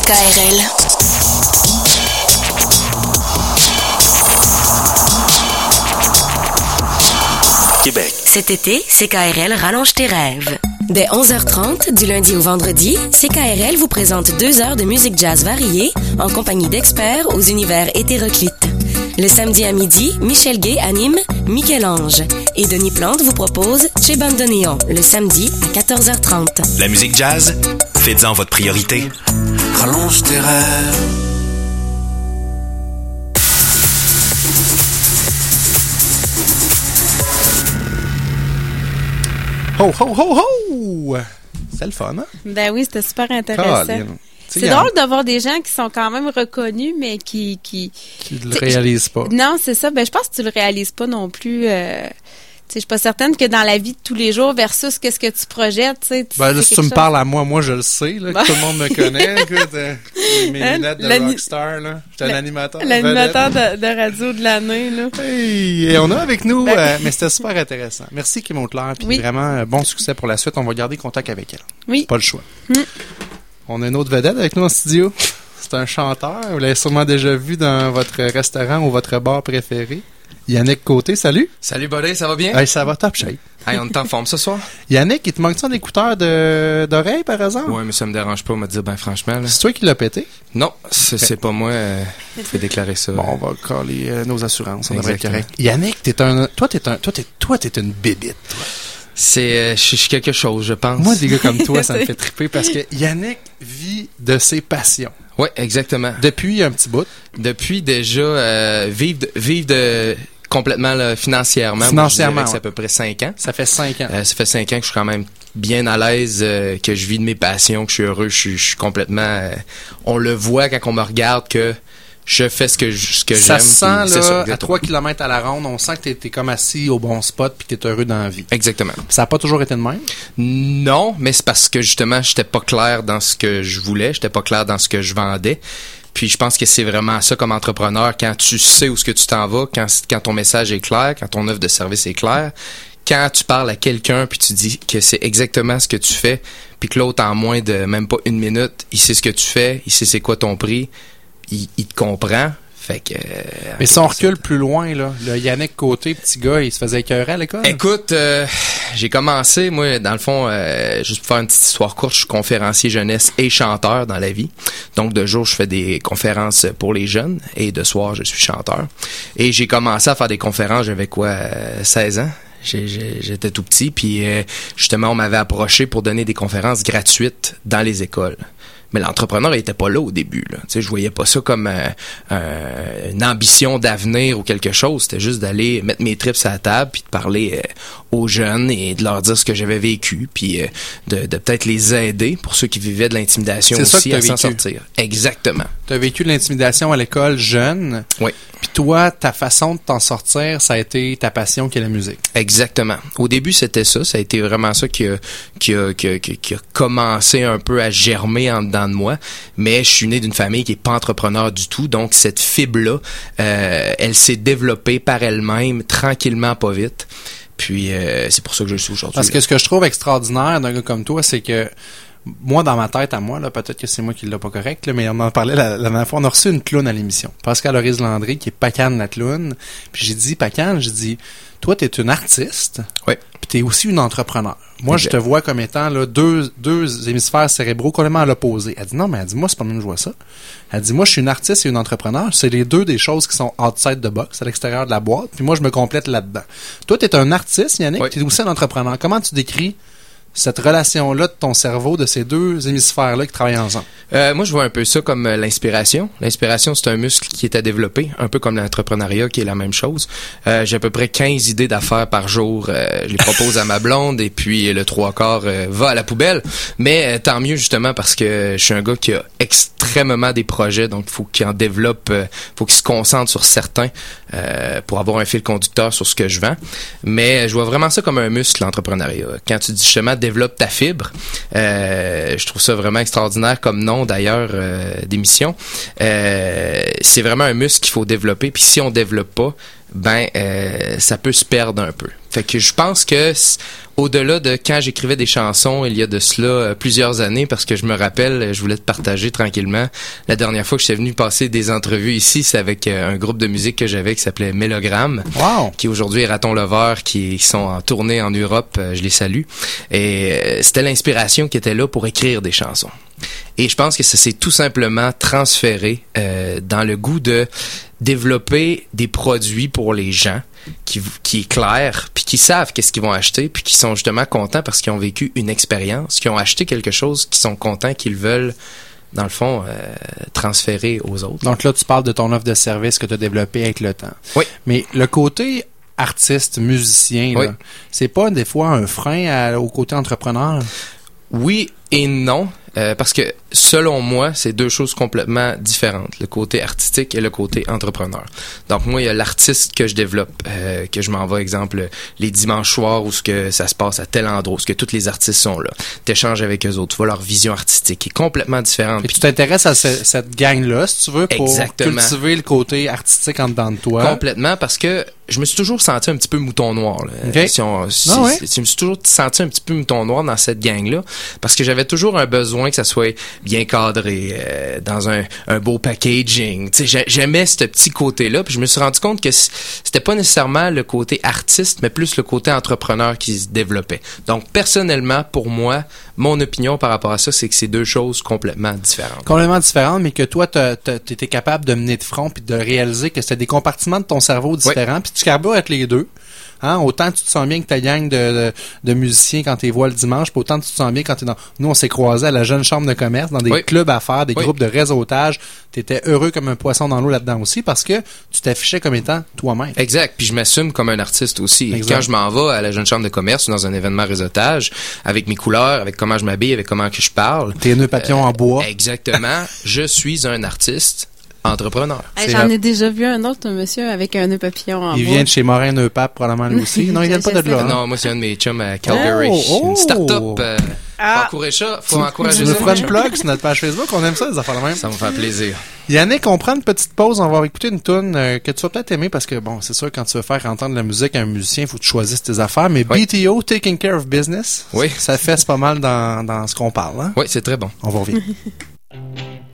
[SPEAKER 5] CKRL.
[SPEAKER 6] Québec.
[SPEAKER 5] Cet été, CKRL rallonge tes rêves. Dès 11h30, du lundi au vendredi, CKRL vous présente deux heures de musique jazz variée en compagnie d'experts aux univers hétéroclites. Le samedi à midi, Michel Gay anime Michel-Ange et Denis Plante vous propose Chez Néon le samedi à 14h30.
[SPEAKER 7] La musique jazz, faites-en votre priorité.
[SPEAKER 6] Rallonge tes rêves.
[SPEAKER 1] Ho, ho, ho, ho! C'est le fun, hein?
[SPEAKER 2] Ben oui, c'était super intéressant. C'est drôle de voir des gens qui sont quand même reconnus, mais qui... qui...
[SPEAKER 1] qui le réalisent pas.
[SPEAKER 2] Non, c'est ça. Ben, je pense que tu le réalises pas non plus. Euh... Je suis pas certaine que dans la vie de tous les jours versus qu'est-ce que tu projettes. tu sais,
[SPEAKER 1] Ben si tu me
[SPEAKER 2] chose-
[SPEAKER 1] parles à moi, moi je le sais, là, que tout le monde me connaît. Écoute, euh, mes
[SPEAKER 2] Hein?
[SPEAKER 1] lunettes de rockstar, là. J'étais un
[SPEAKER 2] La-
[SPEAKER 1] animateur.
[SPEAKER 2] L'animateur de, de radio de l'année, là.
[SPEAKER 1] Hey, et on a avec nous,
[SPEAKER 2] Ben-
[SPEAKER 1] euh, mais c'était super intéressant. Merci Kim Auclair, puis
[SPEAKER 2] Oui.
[SPEAKER 1] vraiment euh, bon succès pour la suite. On va garder contact avec elle.
[SPEAKER 2] Oui.
[SPEAKER 1] Pas le choix.
[SPEAKER 2] Hmm.
[SPEAKER 1] On a une autre vedette avec nous en studio. C'est un chanteur. Vous l'avez sûrement déjà vu dans votre restaurant ou votre bar préféré. Yannick Côté, salut.
[SPEAKER 8] Salut Buddy, ça va bien?
[SPEAKER 1] Hey, ça va top shape.
[SPEAKER 8] Hey, on est en forme ce soir?
[SPEAKER 1] Yannick, il te manque-tu un écouteur d'oreille, par exemple?
[SPEAKER 8] Ouais, mais ça me dérange pas, me dire ben franchement.
[SPEAKER 1] C'est toi qui l'as pété?
[SPEAKER 8] Non, c'est pas moi. Euh, je vais déclarer ça.
[SPEAKER 1] Bon, on va caler euh, nos assurances. On devrait être
[SPEAKER 8] Exactement.
[SPEAKER 1] correct. Yannick, t'es un, toi, t'es un, toi, t'es, toi, t'es une bébite, toi.
[SPEAKER 8] C'est, euh, je suis quelque chose, je pense.
[SPEAKER 1] Moi, des gars comme toi, ça me fait triper parce que Yannick vit de ses passions.
[SPEAKER 8] Ouais, exactement.
[SPEAKER 1] Depuis un petit bout.
[SPEAKER 8] Depuis déjà euh, vivre, de, vivre de complètement là, financièrement.
[SPEAKER 1] Financièrement, ouais.
[SPEAKER 8] C'est à peu près cinq ans.
[SPEAKER 1] Ça fait cinq ans.
[SPEAKER 8] Euh, ça fait cinq ans que je suis quand même bien à l'aise, euh, que je vis de mes passions, que je suis heureux, je suis, je suis complètement. euh, on le voit quand on me regarde que je fais ce que je- ce que j'aime.
[SPEAKER 1] ça se sent,
[SPEAKER 8] puis
[SPEAKER 1] là, à
[SPEAKER 8] exactement.
[SPEAKER 1] 3 km à la ronde, on sent que t'es, t'es comme assis au bon spot puis que t'es heureux dans la vie.
[SPEAKER 8] Exactement.
[SPEAKER 1] Ça n'a pas toujours été de même?
[SPEAKER 8] Non, mais c'est parce que justement, j'étais pas clair dans ce que je voulais, j'étais pas clair dans ce que je vendais. Puis je pense que c'est vraiment ça comme entrepreneur, quand tu sais où ce que tu t'en vas, quand, quand ton message est clair, quand ton offre de service est claire, quand tu parles à quelqu'un puis tu dis que c'est exactement ce que tu fais, puis que l'autre en moins de même pas une minute, il sait ce que tu fais, il sait c'est quoi ton prix, il, il te comprend. Fait que. euh,
[SPEAKER 1] Mais si on recule plus loin, là, le Yannick Côté, petit gars, il se faisait écœurer à l'école.
[SPEAKER 8] Écoute, euh, j'ai commencé, moi, dans le fond, euh, juste pour faire une petite histoire courte, je suis conférencier jeunesse et chanteur dans la vie. Donc, de jour, je fais des conférences pour les jeunes et de soir, je suis chanteur. Et j'ai commencé à faire des conférences, j'avais quoi, euh, 16 ans? J'ai- j'ai- J'étais tout petit, puis euh, justement, on m'avait approché pour donner des conférences gratuites dans les écoles. Mais l'entrepreneur il était pas là au début. Là. Tu sais, je voyais pas ça comme euh, euh, une ambition d'avenir ou quelque chose. C'était juste d'aller mettre mes trips à la table puis de parler euh, aux jeunes et de leur dire ce que j'avais vécu puis de, de peut-être les aider pour ceux qui vivaient de l'intimidation aussi à s'en sortir. Exactement.
[SPEAKER 1] T'as vécu de l'intimidation à l'école jeune.
[SPEAKER 8] Oui.
[SPEAKER 1] Puis toi, ta façon de t'en sortir, ça a été ta passion qui est la musique.
[SPEAKER 8] Exactement. Au début, c'était ça. Ça a été vraiment ça qui a, qui a, qui a, qui a- qui a commencé un peu à germer en dedans de moi. Mais je suis né d'une famille qui est pas entrepreneur du tout. Donc, cette fibre-là, euh, elle s'est développée par elle-même, tranquillement, pas vite. Puis euh, c'est pour ça que je le suis aujourd'hui.
[SPEAKER 1] Parce que
[SPEAKER 8] là.
[SPEAKER 1] ce que je trouve extraordinaire d'un gars comme toi, c'est que moi, dans ma tête à moi, là, peut-être que c'est moi qui l'ai pas correct, là, mais on en parlait la, la dernière fois, on a reçu une clown à l'émission. Pascal Horis Landry, qui est Pacane la clown. Puis j'ai dit, Pacane, j'ai dit, toi, t'es une artiste.
[SPEAKER 8] Oui.
[SPEAKER 1] Puis t'es aussi une entrepreneur. Moi, je te vois comme étant là, deux, deux hémisphères cérébraux complètement à l'opposé. Elle dit non, mais elle dit moi, c'est pas même que je vois ça. Elle dit moi, je suis une artiste et une entrepreneur. C'est les deux des choses qui sont outside the box, à l'extérieur de la boîte. Puis moi, je me complète là-dedans. Toi, t'es un artiste, Yannick.
[SPEAKER 8] Oui.
[SPEAKER 1] T'es aussi un entrepreneur. Comment tu décris cette relation-là de ton cerveau, de ces deux hémisphères-là qui travaillent ensemble?
[SPEAKER 8] Euh, moi, je vois un peu ça comme euh, l'inspiration. L'inspiration, c'est un muscle qui est à développer, un peu comme l'entrepreneuriat qui est la même chose. Euh, J'ai à peu près 15 idées d'affaires par jour. Euh, je les propose à ma blonde et puis le trois quarts euh, va à la poubelle. Mais euh, tant mieux justement parce que je suis un gars qui a extrêmement des projets, donc il faut qu'il en développe, euh, faut qu'il se concentre sur certains euh, pour avoir un fil conducteur sur ce que je vends. Mais je vois vraiment ça comme un muscle, l'entrepreneuriat. Quand tu dis justement développe ta fibre, euh, je trouve ça vraiment extraordinaire comme nom d'ailleurs euh, d'émission. Euh, c'est vraiment un muscle qu'il faut développer. Puis si on développe pas, ben ça peut se perdre un peu. Fait que je pense que au-delà de quand j'écrivais des chansons il y a de cela euh, plusieurs années, parce que je me rappelle, je voulais te partager tranquillement. La dernière fois que j'étais venu passer des entrevues ici, c'est avec euh, un groupe de musique que j'avais qui s'appelait Mélogramme
[SPEAKER 1] Wow!
[SPEAKER 8] qui aujourd'hui est Raton Lover, qui sont en tournée en Europe, euh, je les salue. Et c'était l'inspiration qui était là pour écrire des chansons. Et je pense que ça s'est tout simplement transféré euh, dans le goût de développer des produits pour les gens qui, qui est clair, puis qui savent qu'est-ce qu'ils vont acheter, puis qui sont justement contents parce qu'ils ont vécu une expérience, qui ont acheté quelque chose, qui sont contents, qu'ils veulent, dans le fond, euh, transférer aux autres.
[SPEAKER 1] Donc là, tu parles de ton offre de service que tu as développée avec le temps.
[SPEAKER 8] Oui.
[SPEAKER 1] Mais le côté artiste, musicien,
[SPEAKER 8] Oui.
[SPEAKER 1] c'est pas des fois un frein à- au côté entrepreneur?
[SPEAKER 8] Oui et non, euh, parce que selon moi, c'est deux choses complètement différentes, le côté artistique et le côté entrepreneur. Donc moi, il y a l'artiste que je développe, euh, que je m'envoie, exemple, les dimanches soirs où ce que ça se passe à tel endroit, où ce que tous les artistes sont là. T'échanges avec eux autres, tu vois leur vision artistique qui est complètement différente.
[SPEAKER 1] Et tu t'intéresses à ce- cette gang-là, si tu veux, pour
[SPEAKER 8] Exactement.
[SPEAKER 1] cultiver le côté artistique en dedans de toi.
[SPEAKER 8] Complètement, parce que je me suis toujours senti un petit peu mouton noir. Là.
[SPEAKER 1] Ok.
[SPEAKER 8] Si on- si-
[SPEAKER 1] Ah ouais?
[SPEAKER 8] si- je me suis toujours senti un petit peu mouton noir dans cette gang-là, parce que j'avais toujours un besoin que ça soit bien cadré, euh, dans un, un beau packaging. J'aimais ce petit côté-là, puis je me suis rendu compte que c'était pas nécessairement le côté artiste, mais plus le côté entrepreneur qui se développait. Donc, personnellement, pour moi, mon opinion par rapport à ça, c'est que c'est deux choses complètement différentes.
[SPEAKER 1] Complètement différent, mais que toi, tu étais capable de mener de front puis de réaliser que c'était des compartiments de ton cerveau différents, puis tu carbures avec les deux. Hein? Autant tu te sens bien que ta gang de, de, de musiciens quand tu les vois le dimanche, puis autant tu te sens bien quand tu es dans... Nous, on s'est croisés à la jeune chambre de commerce, dans des
[SPEAKER 8] Oui.
[SPEAKER 1] clubs à faire, des
[SPEAKER 8] Oui.
[SPEAKER 1] groupes de réseautage. Tu étais heureux comme un poisson dans l'eau là-dedans aussi parce que tu t'affichais comme étant toi-même.
[SPEAKER 8] Exact. Puis je m'assume comme un artiste aussi.
[SPEAKER 1] Exact.
[SPEAKER 8] Quand je m'en vais à la jeune chambre de commerce ou dans un événement réseautage, avec mes couleurs, avec comment je m'habille, avec comment que je parle.
[SPEAKER 1] Tes nœuds papillons en bois.
[SPEAKER 8] Exactement. je suis un artiste entrepreneur.
[SPEAKER 2] Hey, J'en ai déjà vu un autre monsieur avec un nœud papillon en
[SPEAKER 1] Il
[SPEAKER 2] bois.
[SPEAKER 1] vient de chez Morin Neupape, probablement lui aussi. Non, il vient pas de là. hein?
[SPEAKER 8] Non, moi c'est un de mes chums à Calgary.
[SPEAKER 1] Oh, oh.
[SPEAKER 8] Une start-up. euh,
[SPEAKER 3] Ah.
[SPEAKER 8] Faut encourager ça. Faut encourager
[SPEAKER 1] Tu nous
[SPEAKER 8] ça.
[SPEAKER 1] feras une plug sur notre page Facebook? On aime ça, les affaires de même.
[SPEAKER 8] Ça me fait plaisir.
[SPEAKER 1] Yannick, on prend une petite pause. On va écouter une tune euh, que tu vas peut-être aimer parce que, bon, c'est sûr, quand tu veux faire entendre la musique à un musicien, il faut que tu choisisses tes affaires. Mais
[SPEAKER 8] Oui.
[SPEAKER 1] BTO, Taking Care of Business,
[SPEAKER 8] Oui.
[SPEAKER 1] ça fesse pas mal dans, dans ce qu'on parle. Hein?
[SPEAKER 8] Oui, c'est très bon.
[SPEAKER 1] On va revenir.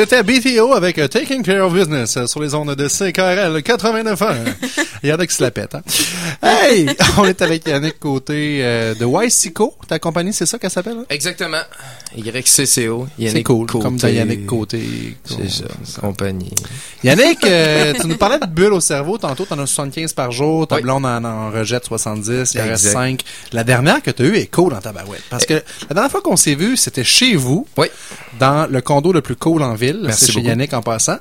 [SPEAKER 1] C'était BTO avec euh, Taking Care of Business euh, sur les ondes de CKRL 89 ans. Il y en a qui se la pètent. Hein? Hey! On est avec Yannick Côté euh, de YCCO. Ta compagnie, c'est ça qu'elle s'appelle? hein?
[SPEAKER 8] Exactement. YCCO.
[SPEAKER 1] C'est
[SPEAKER 8] Yannick
[SPEAKER 1] cool,
[SPEAKER 8] Côté.
[SPEAKER 1] comme dans Yannick Côté.
[SPEAKER 8] C'est ça, compagnie.
[SPEAKER 1] Yannick, euh, tu nous parlais de bulles au cerveau. Tantôt, t'en as 75 par jour. Ta
[SPEAKER 8] Oui.
[SPEAKER 1] blonde en, en rejette 70. Il en reste
[SPEAKER 8] Exact.
[SPEAKER 1] 5. La dernière que tu as eue est cool dans ta barouette. Parce que la dernière fois qu'on s'est vu, c'était chez vous.
[SPEAKER 8] Oui.
[SPEAKER 1] Dans le condo le plus cool en ville.
[SPEAKER 8] Merci
[SPEAKER 1] C'est chez
[SPEAKER 8] beaucoup.
[SPEAKER 1] Yannick en passant.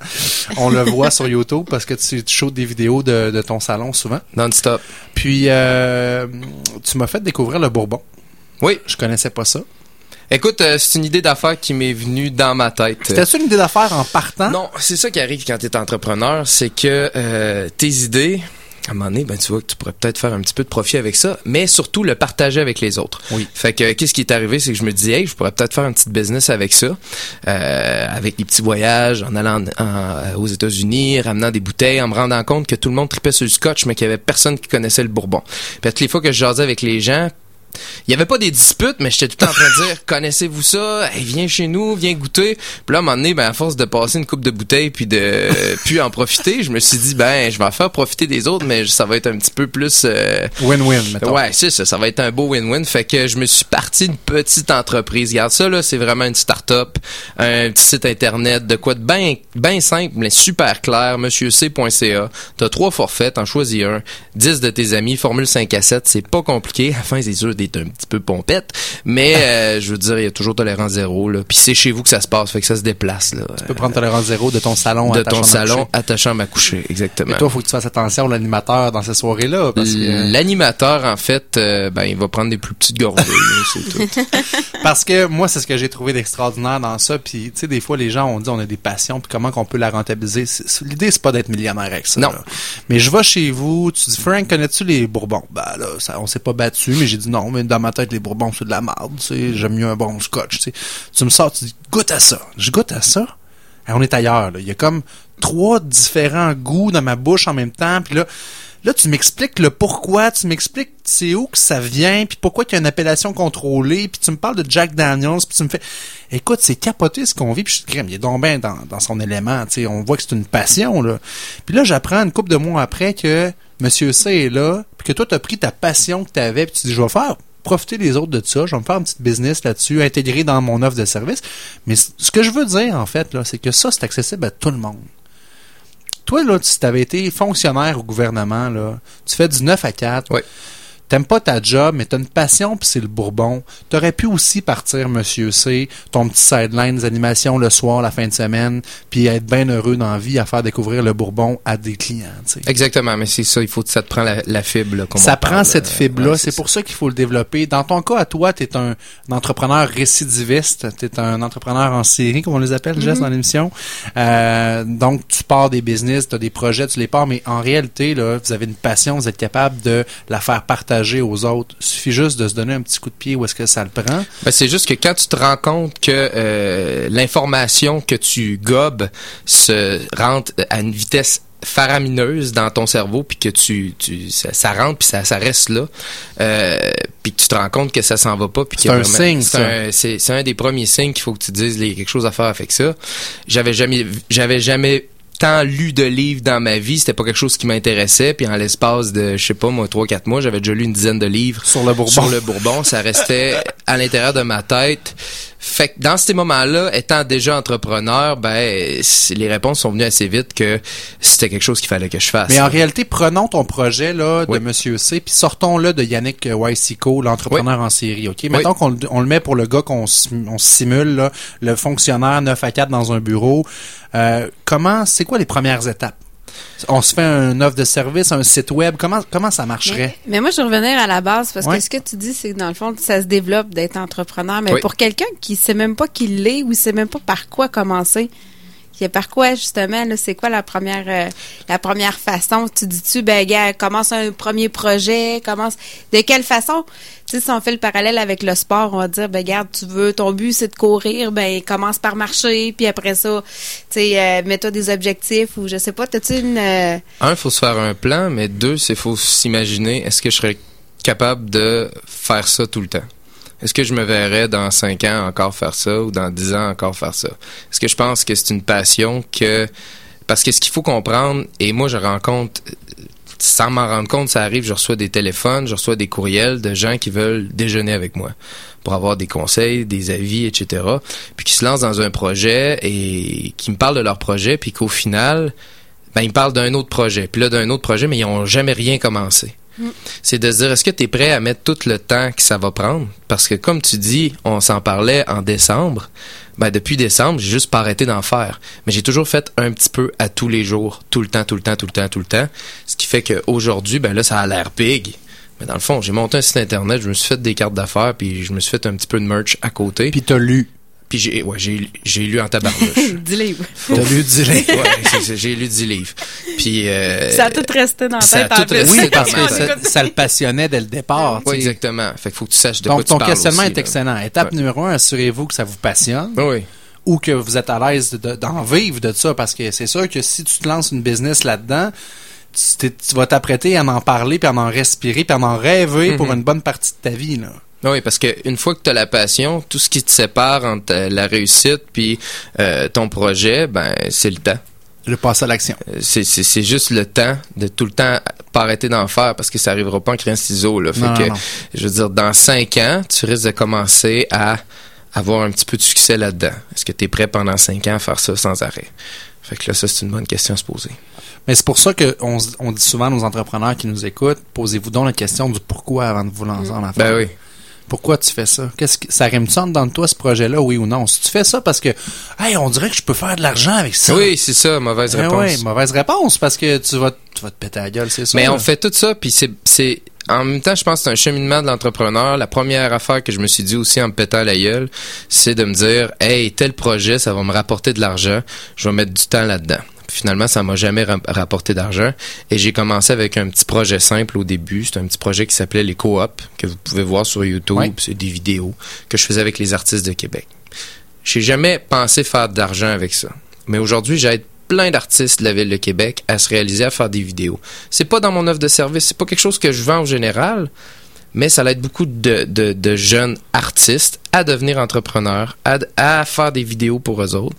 [SPEAKER 1] On le voit sur YouTube parce que tu, tu des vidéos de, de ton salon souvent.
[SPEAKER 8] Non-stop.
[SPEAKER 1] Puis, euh, tu m'as fait découvrir le Bourbon.
[SPEAKER 8] Oui.
[SPEAKER 1] Je connaissais pas ça.
[SPEAKER 8] Écoute, euh, c'est une idée d'affaires qui m'est venue dans ma tête.
[SPEAKER 1] C'était-tu une idée d'affaires en partant?
[SPEAKER 8] Non, c'est ça qui arrive quand tu es entrepreneur, c'est que euh, tes idées, à un moment donné, ben, tu vois que tu pourrais peut-être faire un petit peu de profit avec ça, mais surtout le partager avec les autres.
[SPEAKER 1] Oui.
[SPEAKER 8] Fait que qu'est-ce qui est arrivé, c'est que je me dis, hey, je pourrais peut-être faire un petit business avec ça, euh, avec des petits voyages, en allant en- en- aux États-Unis, ramenant des bouteilles, en me rendant compte que tout le monde tripait sur le scotch, mais qu'il y avait personne qui connaissait le bourbon. Puis à toutes les fois que je jasais avec les gens, il y avait pas des disputes, mais j'étais tout le temps en train de dire connaissez-vous ça? Hey, viens chez nous, viens goûter. Puis là, à un moment donné, ben à force de passer une coupe de bouteilles puis de puis en profiter, je me suis dit ben je vais en faire profiter des autres, mais ça va être un petit peu plus euh,
[SPEAKER 1] Win-win, mettons.
[SPEAKER 8] Ouais, c'est ça, ça va être un beau win-win. Fait que je me suis parti d'une petite entreprise. Regarde ça là, c'est vraiment une start-up, un petit site internet, de quoi de bien ben simple, mais super clair, monsieurc.ca. T'as trois forfaits, t'en choisis un, 10 de tes amis, formule 5 à 7, c'est pas compliqué. À la fin, c'est sûr un petit peu pompette, mais euh, je veux dire, il y a toujours tolérance zéro là. Puis c'est chez vous que ça se passe, fait que ça se déplace là.
[SPEAKER 1] Tu peux prendre tolérance zéro de ton salon
[SPEAKER 8] de ton salon
[SPEAKER 1] coucher.
[SPEAKER 8] à à coucher, exactement.
[SPEAKER 1] Toi, faut que tu fasses attention à l'animateur dans ces soirées-là. Parce que,
[SPEAKER 8] L'animateur, en fait, euh, ben, il va prendre des plus petites gorgées, c'est tout.
[SPEAKER 1] parce que moi, c'est ce que j'ai trouvé d'extraordinaire dans ça. Puis, tu sais, des fois, les gens ont dit on a des passions, puis comment qu'on peut la rentabiliser? L'idée, c'est pas d'être millionnaire avec ça.
[SPEAKER 8] Non.
[SPEAKER 1] là. Mais je vais chez vous, tu dis, Frank, connais-tu les Bourbons? Ben là, ça, on s'est pas battu, mais j'ai dit non, mais dans ma tête, les Bourbons, c'est de la merde. Tu sais, j'aime mieux un bon scotch. Tu sais. Tu me sors, tu dis, goûte à ça. Je goûte à ça. Et on est ailleurs. Là. Il y a comme trois différents goûts dans ma bouche en même temps. Puis là, là, tu m'expliques le pourquoi, tu m'expliques c'est où que ça vient, puis pourquoi il y a une appellation contrôlée, puis tu me parles de Jack Daniels, puis tu me fais, écoute, c'est capoté ce qu'on vit, puis je dis, Crème, il est donc bien dans, son élément, tu sais, on voit que c'est une passion, là. Puis là, j'apprends une couple de mois après que Monsieur C est là, puis que toi, t'as pris ta passion que t'avais, puis tu dis, je vais faire profiter les autres de ça, je vais me faire un petit business là-dessus, intégrer dans mon offre de service. Mais ce que je veux dire, en fait, là, c'est que ça, c'est accessible à tout le monde. Toi, là, si tu avais été fonctionnaire au gouvernement, là, tu fais du 9 à 4.
[SPEAKER 8] Ouais.
[SPEAKER 1] T'aimes pas ta job, mais t'as une passion, puis c'est le bourbon. T'aurais pu aussi partir, monsieur C, ton petit sideline des animations le soir, la fin de semaine, puis être bien heureux dans la vie à faire découvrir le bourbon à des clients. tu sais.
[SPEAKER 8] Exactement, mais c'est ça, il faut que ça te prend la, la fibre. là, comme
[SPEAKER 1] Ça prend
[SPEAKER 8] parle,
[SPEAKER 1] cette
[SPEAKER 8] euh,
[SPEAKER 1] fibre-là.
[SPEAKER 8] ouais,
[SPEAKER 1] c'est pour ça qu'il faut le développer. Dans ton cas, à toi, tu es un, un entrepreneur récidiviste. Tu es un entrepreneur en série, comme on les appelle, Jess, dans l'émission. Euh, donc, tu pars des business, tu as des projets, tu les pars, mais en réalité, là, vous avez une passion, vous êtes capable de la faire partager aux autres. Il suffit juste de se donner un petit coup de pied où est-ce que ça le prend.
[SPEAKER 8] Ben, c'est juste que quand tu te rends compte que euh, l'information que tu gobes se rentre à une vitesse faramineuse dans ton cerveau puis que tu, tu ça, ça rentre puis ça, ça reste là euh, puis que tu te rends compte que ça s'en va pas puis
[SPEAKER 1] C'est un signe,
[SPEAKER 8] c'est un, des premiers signes qu'il faut que tu te dises il y a quelque chose à faire avec ça j'avais jamais j'avais jamais tant lu de livres dans ma vie, c'était pas quelque chose qui m'intéressait, puis en l'espace de, je sais pas, moi, trois, quatre mois, j'avais déjà lu une dizaine de livres
[SPEAKER 1] Sur le Bourbon.
[SPEAKER 8] sur le Bourbon, ça restait à l'intérieur de ma tête. Fait que dans ces moments-là, étant déjà entrepreneur, ben les réponses sont venues assez vite que c'était quelque chose qu'il fallait que je fasse.
[SPEAKER 1] Mais en réalité, prenons ton projet là, de
[SPEAKER 8] Oui.
[SPEAKER 1] Monsieur C, puis sortons-le de Yannick Wysico, l'entrepreneur en série. OK?
[SPEAKER 8] Oui.
[SPEAKER 1] qu'on le- on le met pour le gars qu'on sim- on simule, là, le fonctionnaire 9 à 4 dans un bureau. Euh, comment, c'est quoi les premières étapes? On se fait un offre de service, un site web. Comment, comment ça marcherait?
[SPEAKER 2] Mais, mais moi, je vais revenir à la base parce
[SPEAKER 1] Ouais.
[SPEAKER 2] que ce que tu dis, c'est que dans le fond, ça se développe d'être entrepreneur. Mais
[SPEAKER 8] Oui.
[SPEAKER 2] pour quelqu'un qui sait même pas qu'il l'est ou sait même pas par quoi commencer, a par quoi justement là, c'est quoi la première euh, la première façon? Tu dis-tu ben gars, commence un premier projet, commence de quelle façon? Tu sais si on fait le parallèle avec le sport, on va dire ben garde, tu veux ton but c'est de courir, ben commence par marcher, puis après ça, tu sais euh, mets-toi des objectifs ou je sais pas, t'as-tu une euh,
[SPEAKER 8] un, faut se faire un plan, mais deux, c'est faut s'imaginer est-ce que je serais capable de faire ça tout le temps? Est-ce que je me verrais dans 5 ans encore faire ça ou dans 10 ans encore faire ça? Est-ce que je pense que c'est une passion que... Parce que ce qu'il faut comprendre, et moi je rencontre, sans m'en rendre compte, ça arrive, je reçois des téléphones, je reçois des courriels de gens qui veulent déjeuner avec moi pour avoir des conseils, des avis, etc. Puis qui se lancent dans un projet et qui me parlent de leur projet, puis qu'au final, ben, ils me parlent d'un autre projet. Puis là, d'un autre projet, mais ils ont jamais rien commencé. C'est de se dire, est-ce que tu es prêt à mettre tout le temps que ça va prendre? Parce que comme tu dis, on s'en parlait en décembre. Ben, depuis décembre, j'ai juste pas arrêté d'en faire. Mais j'ai toujours fait un petit peu à tous les jours, tout le temps, tout le temps, tout le temps, tout le temps. Ce qui fait qu'aujourd'hui, ben là, ça a l'air big. Mais dans le fond, j'ai monté un site internet, je me suis fait des cartes d'affaires, puis je me suis fait un petit peu de merch à côté.
[SPEAKER 1] Puis t'as lu.
[SPEAKER 8] Puis j'ai ouais, j'ai j'ai lu en tabarnouche.
[SPEAKER 2] Dis livres.
[SPEAKER 1] T'as lu 10 livres.
[SPEAKER 8] ouais, j'ai lu 10 livres. Puis euh,
[SPEAKER 2] Ça a tout resté dans la tête en plus.
[SPEAKER 1] Oui, parce que ça, ça le passionnait dès le départ. tu sais.
[SPEAKER 8] exactement. Fait qu'il faut que tu saches de quoi
[SPEAKER 1] Donc,
[SPEAKER 8] tu
[SPEAKER 1] ton
[SPEAKER 8] parles
[SPEAKER 1] questionnement
[SPEAKER 8] aussi,
[SPEAKER 1] est
[SPEAKER 8] là.
[SPEAKER 1] excellent. Étape
[SPEAKER 8] Ouais.
[SPEAKER 1] numéro un, assurez-vous que ça vous passionne
[SPEAKER 8] Oui, oui.
[SPEAKER 1] ou que vous êtes à l'aise de- d'en vivre de ça. Parce que c'est sûr que si tu te lances une business là-dedans, tu, tu vas t'apprêter à en parler, puis à en respirer, puis à en rêver pour
[SPEAKER 8] Mhm.
[SPEAKER 1] une bonne partie de ta vie. Là.
[SPEAKER 8] Oui, parce que une fois que tu as la passion, tout ce qui te sépare entre euh, la réussite puis euh, ton projet, ben c'est le temps.
[SPEAKER 1] Le passer à l'action.
[SPEAKER 8] Euh, C'est, c'est, c'est juste le temps de tout le temps pas arrêter d'en faire parce que ça arrivera pas en crayon ciseaux là. Fait
[SPEAKER 1] Non,
[SPEAKER 8] que
[SPEAKER 1] non, non.
[SPEAKER 8] je veux dire dans cinq ans, tu risques de commencer à avoir un petit peu de succès là-dedans. Est-ce que tu es prêt pendant cinq ans à faire ça sans arrêt? Fait que là ça c'est une bonne question à se poser.
[SPEAKER 1] Mais c'est pour ça qu'on on dit souvent à nos entrepreneurs qui nous écoutent, posez-vous donc la question du pourquoi avant de vous lancer en affaires.
[SPEAKER 8] Ben oui.
[SPEAKER 1] Pourquoi tu fais ça? Qu'est-ce que, ça dedans de toi, ce projet-là, oui ou non? Si tu fais ça parce que, hey, on dirait que je peux faire de l'argent avec ça.
[SPEAKER 8] Oui, c'est ça, mauvaise
[SPEAKER 1] Ben
[SPEAKER 8] réponse.
[SPEAKER 1] oui, mauvaise réponse, parce que tu vas, tu vas te péter la gueule, c'est ça.
[SPEAKER 8] Mais
[SPEAKER 1] là.
[SPEAKER 8] on fait tout ça, puis c'est, c'est, en même temps, je pense que c'est un cheminement de l'entrepreneur. La première affaire que je me suis dit aussi en me pétant la gueule, c'est de me dire, hey, tel projet, ça va me rapporter de l'argent, je vais mettre du temps là-dedans. Finalement, ça m'a jamais ra- rapporté d'argent. Et j'ai commencé avec un petit projet simple au début. C'est un petit projet qui s'appelait les coop que vous pouvez voir sur YouTube.
[SPEAKER 1] Ouais.
[SPEAKER 8] C'est des vidéos que je faisais avec les artistes de Québec. J'ai jamais pensé faire d'argent avec ça. Mais aujourd'hui, j'aide plein d'artistes de la ville de Québec à se réaliser à faire des vidéos. C'est pas dans mon offre de service, c'est pas quelque chose que je vends en général, mais ça aide beaucoup de, de, de jeunes artistes à devenir entrepreneurs, à, à faire des vidéos pour eux autres.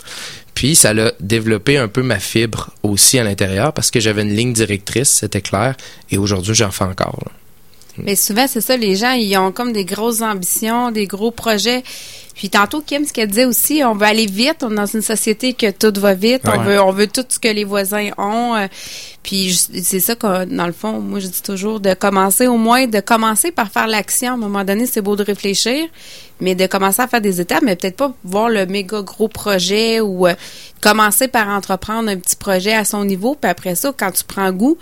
[SPEAKER 8] Puis ça l'a développé un peu ma fibre aussi à l'intérieur parce que j'avais une ligne directrice, c'était clair, et aujourd'hui j'en fais encore.
[SPEAKER 2] Mais souvent, c'est ça, les gens, ils ont comme des grosses ambitions, des gros projets. Puis tantôt, Kim, ce qu'elle disait aussi, on veut aller vite. On est dans une société que tout va vite. On veut, on veut tout ce que les voisins ont. euh, Puis c'est ça que, dans le fond, moi, je dis toujours de commencer au moins, de commencer par faire l'action. À un moment donné, c'est beau de réfléchir, mais de commencer à faire des étapes, mais peut-être pas voir le méga gros projet ou euh, commencer par entreprendre un petit projet à son niveau. Puis après ça, quand tu prends goût,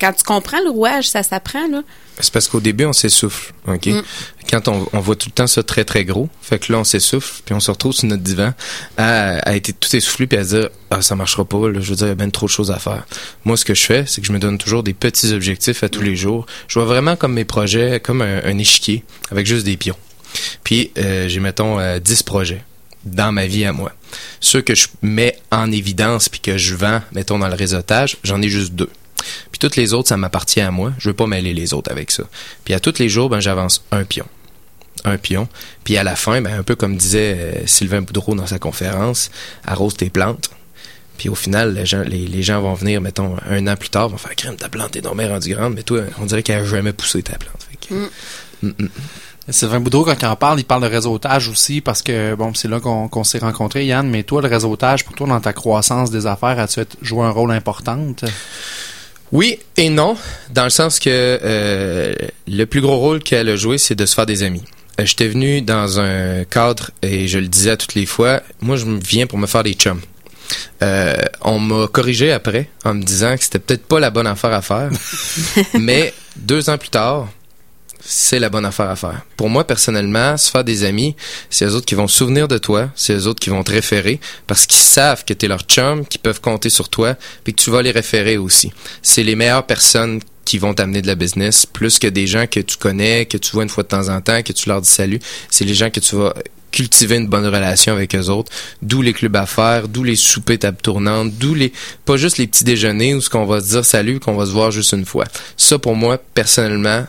[SPEAKER 2] quand tu comprends le rouage, ça s'apprend, là.
[SPEAKER 8] C'est parce qu'au début, on s'essouffle, OK? Quand on, on voit tout le temps ça très, très gros, fait que là, on s'essouffle, puis on se retrouve sur notre divan à, à être tout essoufflé, puis à se dire, ah, ça marchera pas, là, je veux dire, il y a bien trop de choses à faire. Moi, ce que je fais, c'est que je me donne toujours des petits objectifs à tous les jours. Je vois vraiment comme mes projets, comme un, un échiquier, avec juste des pions. Puis, euh, j'ai, mettons, euh, 10 projets dans ma vie à moi. Ceux que je mets en évidence, puis que je vends, mettons, dans le réseautage, j'en ai juste deux. Puis toutes les autres, ça m'appartient à moi. Je veux pas mêler les autres avec ça. Puis à tous les jours, ben j'avance un pion. Un pion. Puis à la fin, ben un peu comme disait euh, Sylvain Boudreau dans sa conférence, arrose tes plantes. Puis au final, les gens, les, les gens vont venir, mettons, un an plus tard, vont faire crème, ta plante est bien rendue grande, mais toi, on dirait qu'elle a jamais poussé ta plante. Fait que- Mm, mm.
[SPEAKER 1] Sylvain Boudreau, quand il en parle, il parle de réseautage aussi, parce que, bon, c'est là qu'on s'est rencontrés, Yann, mais toi, le réseautage, pour toi, dans ta croissance des affaires, as-tu joué un rôle important?
[SPEAKER 8] Oui et non, dans le sens que euh, le plus gros rôle qu'elle a joué, c'est de se faire des amis. Euh, J'étais venu dans un cadre, et je le disais à toutes les fois, moi je viens pour me faire des chums. Euh, on m'a corrigé après en me disant que c'était peut-être pas la bonne affaire à faire, mais deux ans plus tard, c'est la bonne affaire à faire. Pour moi, personnellement, se faire des amis, c'est eux autres qui vont se souvenir de toi, c'est eux autres qui vont te référer, parce qu'ils savent que tu es leur chum, qu'ils peuvent compter sur toi, puis que tu vas les référer aussi. C'est les meilleures personnes qui vont t'amener de la business, plus que des gens que tu connais, que tu vois une fois de temps en temps, que tu leur dis salut. C'est les gens que tu vas cultiver une bonne relation avec eux autres, d'où les clubs à faire, d'où les soupers table tournante, d'où les pas juste les petits déjeuners où ce qu'on va se dire salut, qu'on va se voir juste une fois. Ça pour moi personnellement,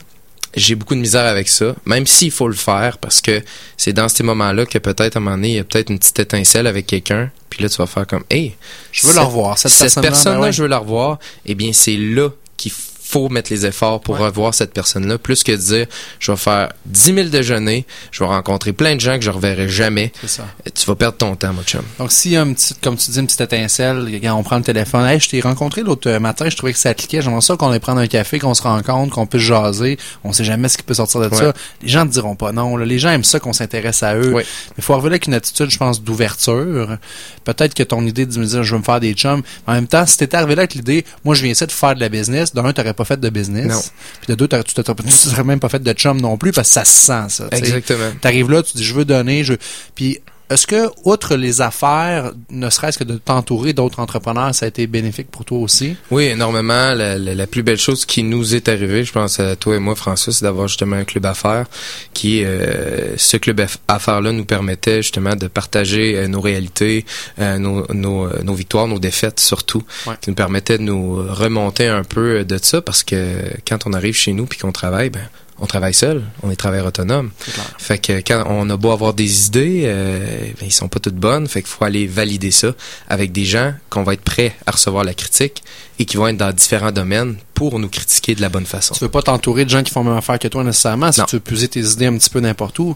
[SPEAKER 8] j'ai beaucoup de misère avec ça, même s'il faut le faire, parce que c'est dans ces moments-là que peut-être à un moment donné, il y a peut-être une petite étincelle avec quelqu'un, puis là, tu vas faire comme, hey,
[SPEAKER 1] Je veux la revoir. Cette,
[SPEAKER 8] cette
[SPEAKER 1] personne-là, ben ouais.
[SPEAKER 8] je veux la revoir, eh bien, c'est là qu'il faut mettre les efforts pour revoir cette personne-là, plus que de dire, je vais faire 10 000 déjeuners, je vais rencontrer plein de gens que je reverrai jamais.
[SPEAKER 1] Ça.
[SPEAKER 8] Tu vas perdre ton temps, mon chum.
[SPEAKER 1] Donc, s'il y a une petite, comme tu dis, une petite étincelle, quand on prend le téléphone, hey, je t'ai rencontré l'autre euh, matin, je trouvais que ça cliquait, j'aimerais ça qu'on aille prendre un café, qu'on se rencontre, qu'on puisse jaser, on sait jamais ce qui peut sortir de ça. Les gens ne diront pas non, là. les gens aiment ça qu'on s'intéresse à eux. Mais il faut revenir avec une attitude, je pense, d'ouverture. Peut-être que ton idée de me dire, je veux me faire des chums, mais en même temps, si t'étais arrivé là avec l'idée, moi, je viens ici de faire de la business, d'un, t'aurais pas fait de business.
[SPEAKER 8] Non.
[SPEAKER 1] Puis de deux, tu tu serais même pas fait de chum non plus, parce que ça se sent, ça. tu.
[SPEAKER 8] Exactement.
[SPEAKER 1] T'arrives là, tu dis je veux donner, je puis est-ce que outre les affaires, ne serait-ce que de t'entourer d'autres entrepreneurs, ça a été bénéfique pour toi aussi?
[SPEAKER 8] Oui, énormément. La, la- la plus belle chose qui nous est arrivée, je pense à toi et moi, François, c'est d'avoir justement un club affaires qui, euh, ce club aff- affaires-là nous permettait justement de partager euh, nos réalités, euh, nos, nos, euh, nos victoires, nos défaites surtout,
[SPEAKER 1] Ouais.
[SPEAKER 8] qui nous permettait de nous remonter un peu de ça parce que quand on arrive chez nous puis qu'on travaille, ben on travaille seul, on est travailleur autonome. Fait que quand on a beau avoir des idées, euh, ben, ils sont pas toutes bonnes. Fait qu'il faut aller valider ça avec des gens qu'on va être prêts à recevoir la critique et qui vont être dans différents domaines pour nous critiquer de la bonne façon.
[SPEAKER 1] Tu veux pas t'entourer de gens qui font la même affaire que toi nécessairement, si
[SPEAKER 8] Non.
[SPEAKER 1] tu veux puiser tes idées un petit peu n'importe où.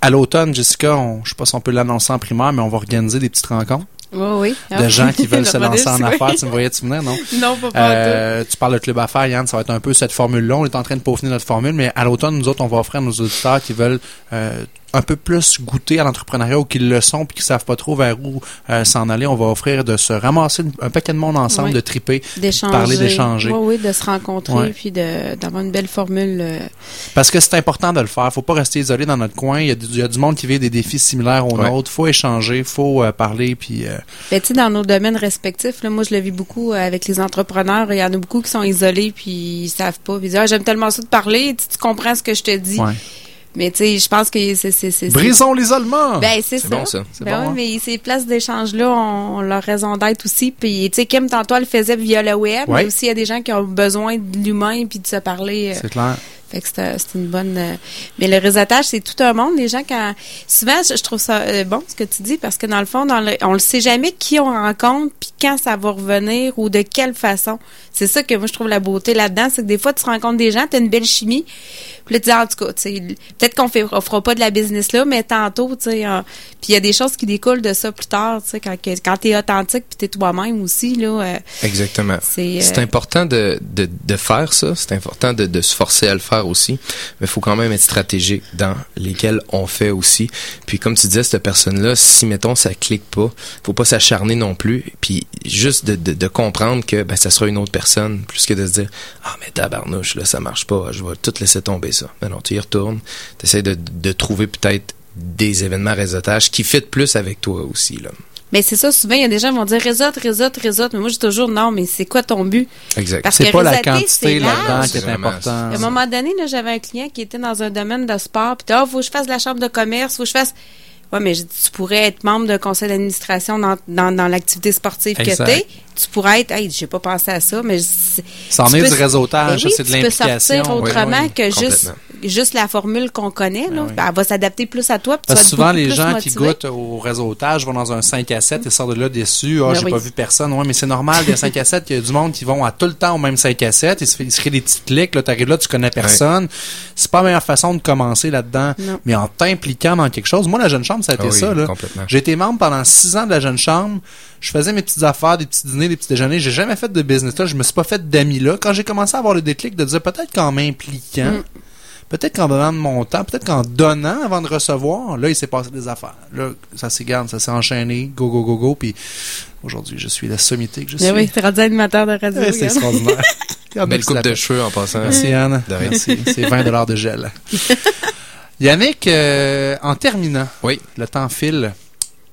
[SPEAKER 1] À l'automne, Jessica, on, je sais pas si on peut l'annoncer en primaire, mais on va organiser des petites rencontres
[SPEAKER 2] Oui, oui.
[SPEAKER 1] de gens qui veulent se lancer en affaires. Tu me voyais-tu venir, non?
[SPEAKER 2] Non, pas pas
[SPEAKER 1] Euh, tu parles de club affaires, Yann, ça va être un peu cette formule-là. On est en train de peaufiner notre formule, mais à l'automne, nous autres, on va offrir à nos auditeurs qui veulent euh, un peu plus goûter à l'entrepreneuriat ou qui le sont puis qui savent pas trop vers où euh, s'en aller. On va offrir de se ramasser une- un paquet de monde ensemble,
[SPEAKER 2] Oui.
[SPEAKER 1] de triper,
[SPEAKER 2] d'échanger.
[SPEAKER 1] parler, d'échanger.
[SPEAKER 2] Oui, oui, de se rencontrer puis de d'avoir une belle formule. euh,
[SPEAKER 1] Parce que c'est important de le faire. Faut pas rester isolé dans notre coin. Il y a du, il y a du monde qui vit des défis similaires aux nôtres. Faut échanger, faut euh, parler, puis euh,
[SPEAKER 2] Ben, tu sais, dans nos domaines respectifs, là, moi, je le vis beaucoup avec les entrepreneurs. Il y en a beaucoup qui sont isolés, puis ils savent pas. Ils disent, ah, j'aime tellement ça de parler, tu, tu comprends ce que je te dis. Mais tu sais, je pense que c'est... c'est- c'est-
[SPEAKER 1] brisons l'isolement.
[SPEAKER 2] Ben, c'est
[SPEAKER 8] C'est
[SPEAKER 2] ça.
[SPEAKER 8] bon, ça.
[SPEAKER 1] C'est
[SPEAKER 2] Ben
[SPEAKER 1] bon,
[SPEAKER 2] oui,
[SPEAKER 1] hein?
[SPEAKER 2] mais ces places d'échange-là ont leur raison d'être aussi. Puis, tu sais, Kim, tantôt, elle le faisait via le web,
[SPEAKER 1] Ouais.
[SPEAKER 2] mais aussi, il y a des gens qui ont besoin de l'humain puis de se parler. euh,
[SPEAKER 1] c'est clair.
[SPEAKER 2] fait que c'est c'est une bonne. euh, Mais le réseautage, c'est tout un monde. Les gens, quand. Souvent, je je trouve ça euh, bon ce que tu dis parce que dans le fond, dans le... on le sait jamais qui on rencontre puis quand ça va revenir ou de quelle façon. C'est ça que moi, je trouve la beauté là-dedans. C'est que des fois, tu rencontres des gens, tu as une belle chimie. Puis là, tu dis, en tout cas, peut-être qu'on on fera pas de la business là, mais tantôt, tu sais. euh, puis il y a des choses qui découlent de ça plus tard, tu sais, quand, quand tu es authentique puis tu es toi-même aussi, là. euh,
[SPEAKER 8] Exactement.
[SPEAKER 2] c'est. euh,
[SPEAKER 8] important de, de, de faire ça, c'est important de, de se forcer à le faire aussi, mais il faut quand même être stratégique dans lesquels on fait aussi. Puis comme tu disais, cette personne-là, si mettons ça clique pas, faut pas s'acharner non plus, puis juste de, de, de comprendre que ben, ça sera une autre personne, plus que de se dire ah mais tabarnouche là ça marche pas, je vais tout laisser tomber ça. Ben non, tu y retournes, tu essaies de, de trouver peut-être des événements réseautage qui fit plus avec toi aussi là.
[SPEAKER 2] Mais c'est ça, souvent, il y a des gens qui vont dire réseaute, réseaute, réseaute. Mais moi, je dis toujours non, mais c'est quoi ton but?
[SPEAKER 8] Exact.
[SPEAKER 2] Parce
[SPEAKER 1] C'est
[SPEAKER 2] que
[SPEAKER 1] pas la quantité là-dedans
[SPEAKER 2] large.
[SPEAKER 1] qui est
[SPEAKER 8] C'est vraiment
[SPEAKER 1] important.
[SPEAKER 2] À un moment donné, là, j'avais un client qui était dans un domaine de sport, puis ah, faut que je fasse la chambre de commerce, faut que je fasse. Ouais, mais tu pourrais être membre d'un conseil d'administration dans, dans, dans l'activité sportive
[SPEAKER 1] Exact.
[SPEAKER 2] que t'es. Tu pourrais être, hey, j'ai pas pensé à ça, mais c'est-
[SPEAKER 1] Ça en
[SPEAKER 2] tu
[SPEAKER 1] est
[SPEAKER 2] peux-
[SPEAKER 1] du réseautage,
[SPEAKER 2] Ben oui,
[SPEAKER 1] c'est de
[SPEAKER 2] tu peux
[SPEAKER 1] l'implication.
[SPEAKER 2] sortir autrement
[SPEAKER 1] oui.
[SPEAKER 2] que juste,
[SPEAKER 8] complètement.
[SPEAKER 2] juste la formule qu'on connaît. Là.
[SPEAKER 1] Ben oui.
[SPEAKER 2] Elle va s'adapter plus à toi. puis tu
[SPEAKER 1] Parce
[SPEAKER 2] vas être
[SPEAKER 1] souvent, les
[SPEAKER 2] plus
[SPEAKER 1] gens qui goûtent au réseautage vont dans un 5 à 7 et sortent de là déçus. Ah,
[SPEAKER 2] Ben
[SPEAKER 1] j'ai
[SPEAKER 2] oui.
[SPEAKER 1] pas vu personne. Ouais, mais c'est normal, il y a 5 à 7, il y a du monde qui vont à tout le temps au même 5 à 7. Ils se, fait- ils se créent des petits clics. Là, t'arrives là, tu connais personne. C'est pas la meilleure façon de commencer là-dedans. Mais en t'impliquant dans quelque chose. Moi, la jeune chambre, ça a été
[SPEAKER 8] Ah oui,
[SPEAKER 1] ça. J'ai été membre pendant 6 ans de la jeune chambre. Je faisais mes petites affaires, des petits dîners, des petits déjeuners. J'ai jamais fait de business là. Je me suis pas fait d'amis là. Quand j'ai commencé à avoir le déclic de dire peut-être qu'en m'impliquant,
[SPEAKER 2] Mm.
[SPEAKER 1] Peut-être qu'en donnant de mon temps, peut-être qu'en donnant avant de recevoir, là, il s'est passé des affaires. Là, ça s'est garde, ça s'est enchaîné, go, go, go, go, puis aujourd'hui, je suis la sommité que je suis.
[SPEAKER 2] Ben oui, t'es rendu animateur de radio.
[SPEAKER 1] Ouais, c'est
[SPEAKER 2] regarde.
[SPEAKER 1] extraordinaire.
[SPEAKER 8] Belle coupe de cheveux en passant.
[SPEAKER 1] Merci, Anne.
[SPEAKER 8] De rien.
[SPEAKER 1] Merci. C'est 20 de gel. Yannick, euh, en terminant,
[SPEAKER 8] Oui.
[SPEAKER 1] le temps file.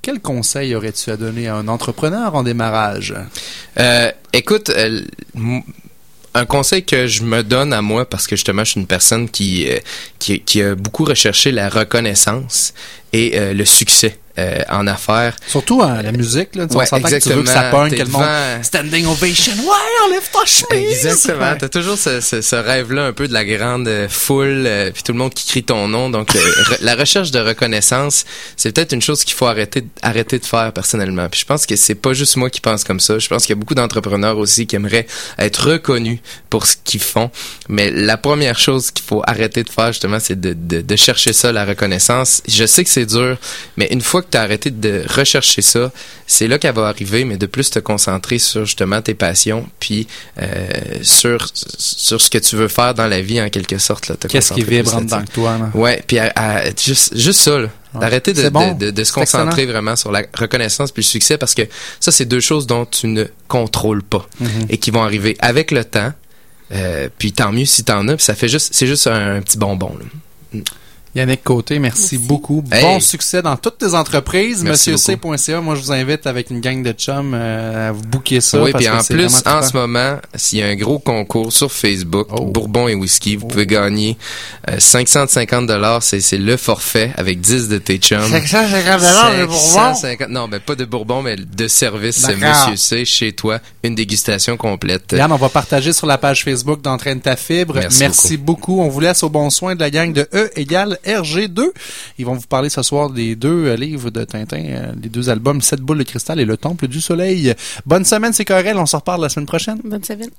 [SPEAKER 1] Quel conseil aurais-tu à donner à un entrepreneur en démarrage?
[SPEAKER 8] Euh, écoute, euh, un conseil que je me donne à moi, parce que justement, je suis une personne qui, euh, a beaucoup recherché la reconnaissance et le succès euh, en affaires.
[SPEAKER 1] Surtout hein, la musique, là.
[SPEAKER 8] Ouais,
[SPEAKER 1] on que tu veux que ça
[SPEAKER 8] exactement.
[SPEAKER 1] pogne,
[SPEAKER 8] T'es
[SPEAKER 1] que le monde...
[SPEAKER 8] devant-
[SPEAKER 1] Standing ovation. Ouais, enlève ta chemise.
[SPEAKER 8] Exactement.
[SPEAKER 1] Ouais.
[SPEAKER 8] T'as toujours ce, ce, ce rêve-là un peu de la grande euh, foule, euh, puis tout le monde qui crie ton nom. Donc, euh, re- la recherche de reconnaissance, c'est peut-être une chose qu'il faut arrêter, arrêter de faire personnellement. Puis je pense que c'est pas juste moi qui pense comme ça. Je pense qu'il y a beaucoup d'entrepreneurs aussi qui aimeraient être reconnus pour ce qu'ils font. Mais la première chose qu'il faut arrêter de faire, justement, c'est de, de, de chercher ça, la reconnaissance. Je sais que c'est dur, mais une fois que tu as arrêté de rechercher ça, c'est là qu'elle va arriver, mais de plus te concentrer sur justement tes passions, puis euh, sur sur ce que tu veux faire dans la vie en quelque sorte.
[SPEAKER 1] Qu'est-ce qui vibre en dedans toi, là?
[SPEAKER 8] Ouais, puis à- à- juste juste ça, là. D'arrêter de,
[SPEAKER 1] bon.
[SPEAKER 8] de, de, de se concentrer
[SPEAKER 1] excellent.
[SPEAKER 8] vraiment sur la reconnaissance puis le succès parce que ça c'est deux choses dont tu ne contrôles pas
[SPEAKER 1] Mhm.
[SPEAKER 8] et qui vont arriver avec le temps. Euh, puis tant mieux si t'en as, puis ça fait juste c'est juste un, petit bonbon. Là.
[SPEAKER 1] Yannick Côté, merci, beaucoup.
[SPEAKER 8] Hey.
[SPEAKER 1] Bon succès dans toutes tes entreprises.
[SPEAKER 8] Merci
[SPEAKER 1] MonsieurC.ca. Moi, je vous invite avec une gang de chums euh, à vous booker ça.
[SPEAKER 8] oui,
[SPEAKER 1] parce
[SPEAKER 8] puis
[SPEAKER 1] que
[SPEAKER 8] en plus, en
[SPEAKER 1] trippant.
[SPEAKER 8] ce moment, s'il y a un gros concours sur Facebook,
[SPEAKER 1] Oh.
[SPEAKER 8] Bourbon et Whisky, vous pouvez gagner euh, 550 dollars. C'est c'est le forfait avec 10 de tes chums. 550 Non, ben pas de Bourbon, mais de service euh. Monsieur C chez toi, une dégustation complète.
[SPEAKER 1] Yann, on va partager sur la page Facebook d'Entraîne ta fibre.
[SPEAKER 8] Merci
[SPEAKER 1] beaucoup. On vous laisse au bon soin de la gang de E égale RG2. Ils vont vous parler ce soir des deux euh, livres de Tintin, euh, les deux albums, Sept boules de cristal et Le Temple du Soleil. Bonne semaine, c'est Corel. On se reparle la semaine prochaine.
[SPEAKER 2] Bonne semaine.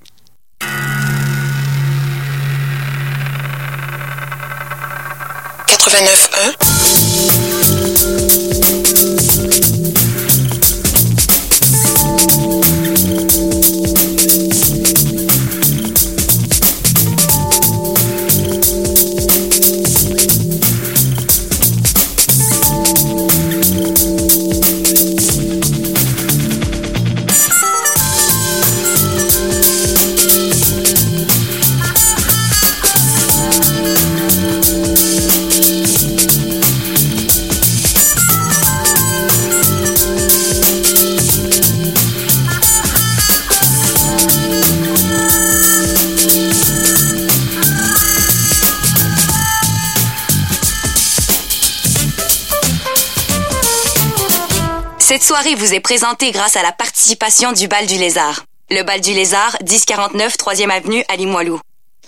[SPEAKER 9] Cette soirée vous est présentée grâce à la participation du Bal du Lézard. Le Bal du Lézard, 1049 3e Avenue à Limoilou.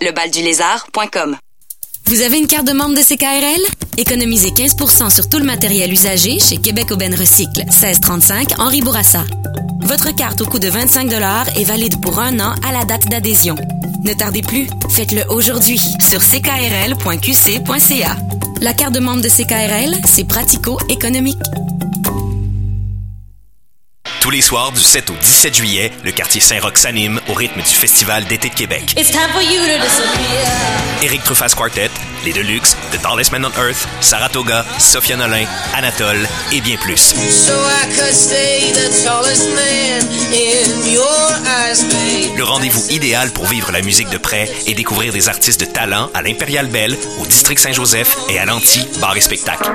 [SPEAKER 9] Lebaldulézard.com
[SPEAKER 5] Vous avez une carte de membre de CKRL? Économisez 15% sur tout le matériel usagé chez Québec Aubin Recycle, 1635 Henri Bourassa. Votre carte au coût de 25 est valide pour un an à la date d'adhésion. Ne tardez plus, faites-le aujourd'hui sur ckrl.qc.ca. La carte de membre de CKRL, c'est pratico-économique.
[SPEAKER 7] Tous les soirs, du 7 au 17 juillet, le quartier Saint-Roch s'anime au rythme du Festival d'été de Québec.
[SPEAKER 10] It's time for you to disappear.
[SPEAKER 7] Eric Truffaz Quartet, Les Deluxe, The Tallest Man on Earth, Saratoga, Sophia Nolin, Anatole et bien plus.
[SPEAKER 4] So I could stay the tallest man in your eyes, babe.
[SPEAKER 7] Le rendez-vous idéal pour vivre la musique de près et découvrir des artistes de talent à l'Impérial Belle, au District Saint-Joseph et à l'Anti, bar et spectacle.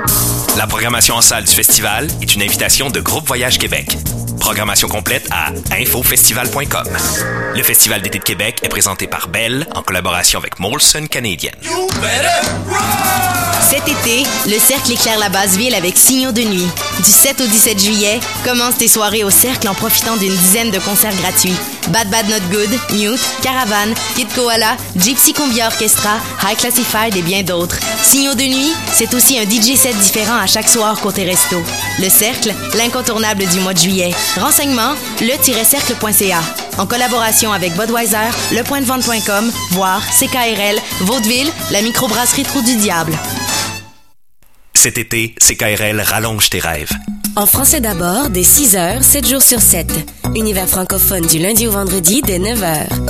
[SPEAKER 7] La programmation en salle du festival est une invitation de Groupe Voyage Québec. Programmation complète à infofestival.com. Le Festival d'été de Québec est présenté par Bell en collaboration avec Molson Canadian.
[SPEAKER 11] Cet été, le Cercle éclaire la base ville avec Signaux de nuit. Du 7 au 17 juillet, commence tes soirées au Cercle en profitant d'une dizaine de concerts gratuits. Bad Bad Not Good, Mute, Caravan, Kid Koala, Gypsy Combi Orchestra, High Classified et bien d'autres. Signaux de nuit, c'est aussi un DJ set différent à chaque soir côté resto. Le Cercle, l'incontournable du mois de juillet. Renseignements, le-cercle.ca. En collaboration avec Budweiser, lepointdevente.com, voire CKRL, Vaudeville, la microbrasserie Trou du Diable.
[SPEAKER 7] Cet été, CKRL rallonge tes rêves.
[SPEAKER 5] En français d'abord, dès 6 heures, 7 jours sur 7. Univers francophone du lundi au vendredi dès 9 heures.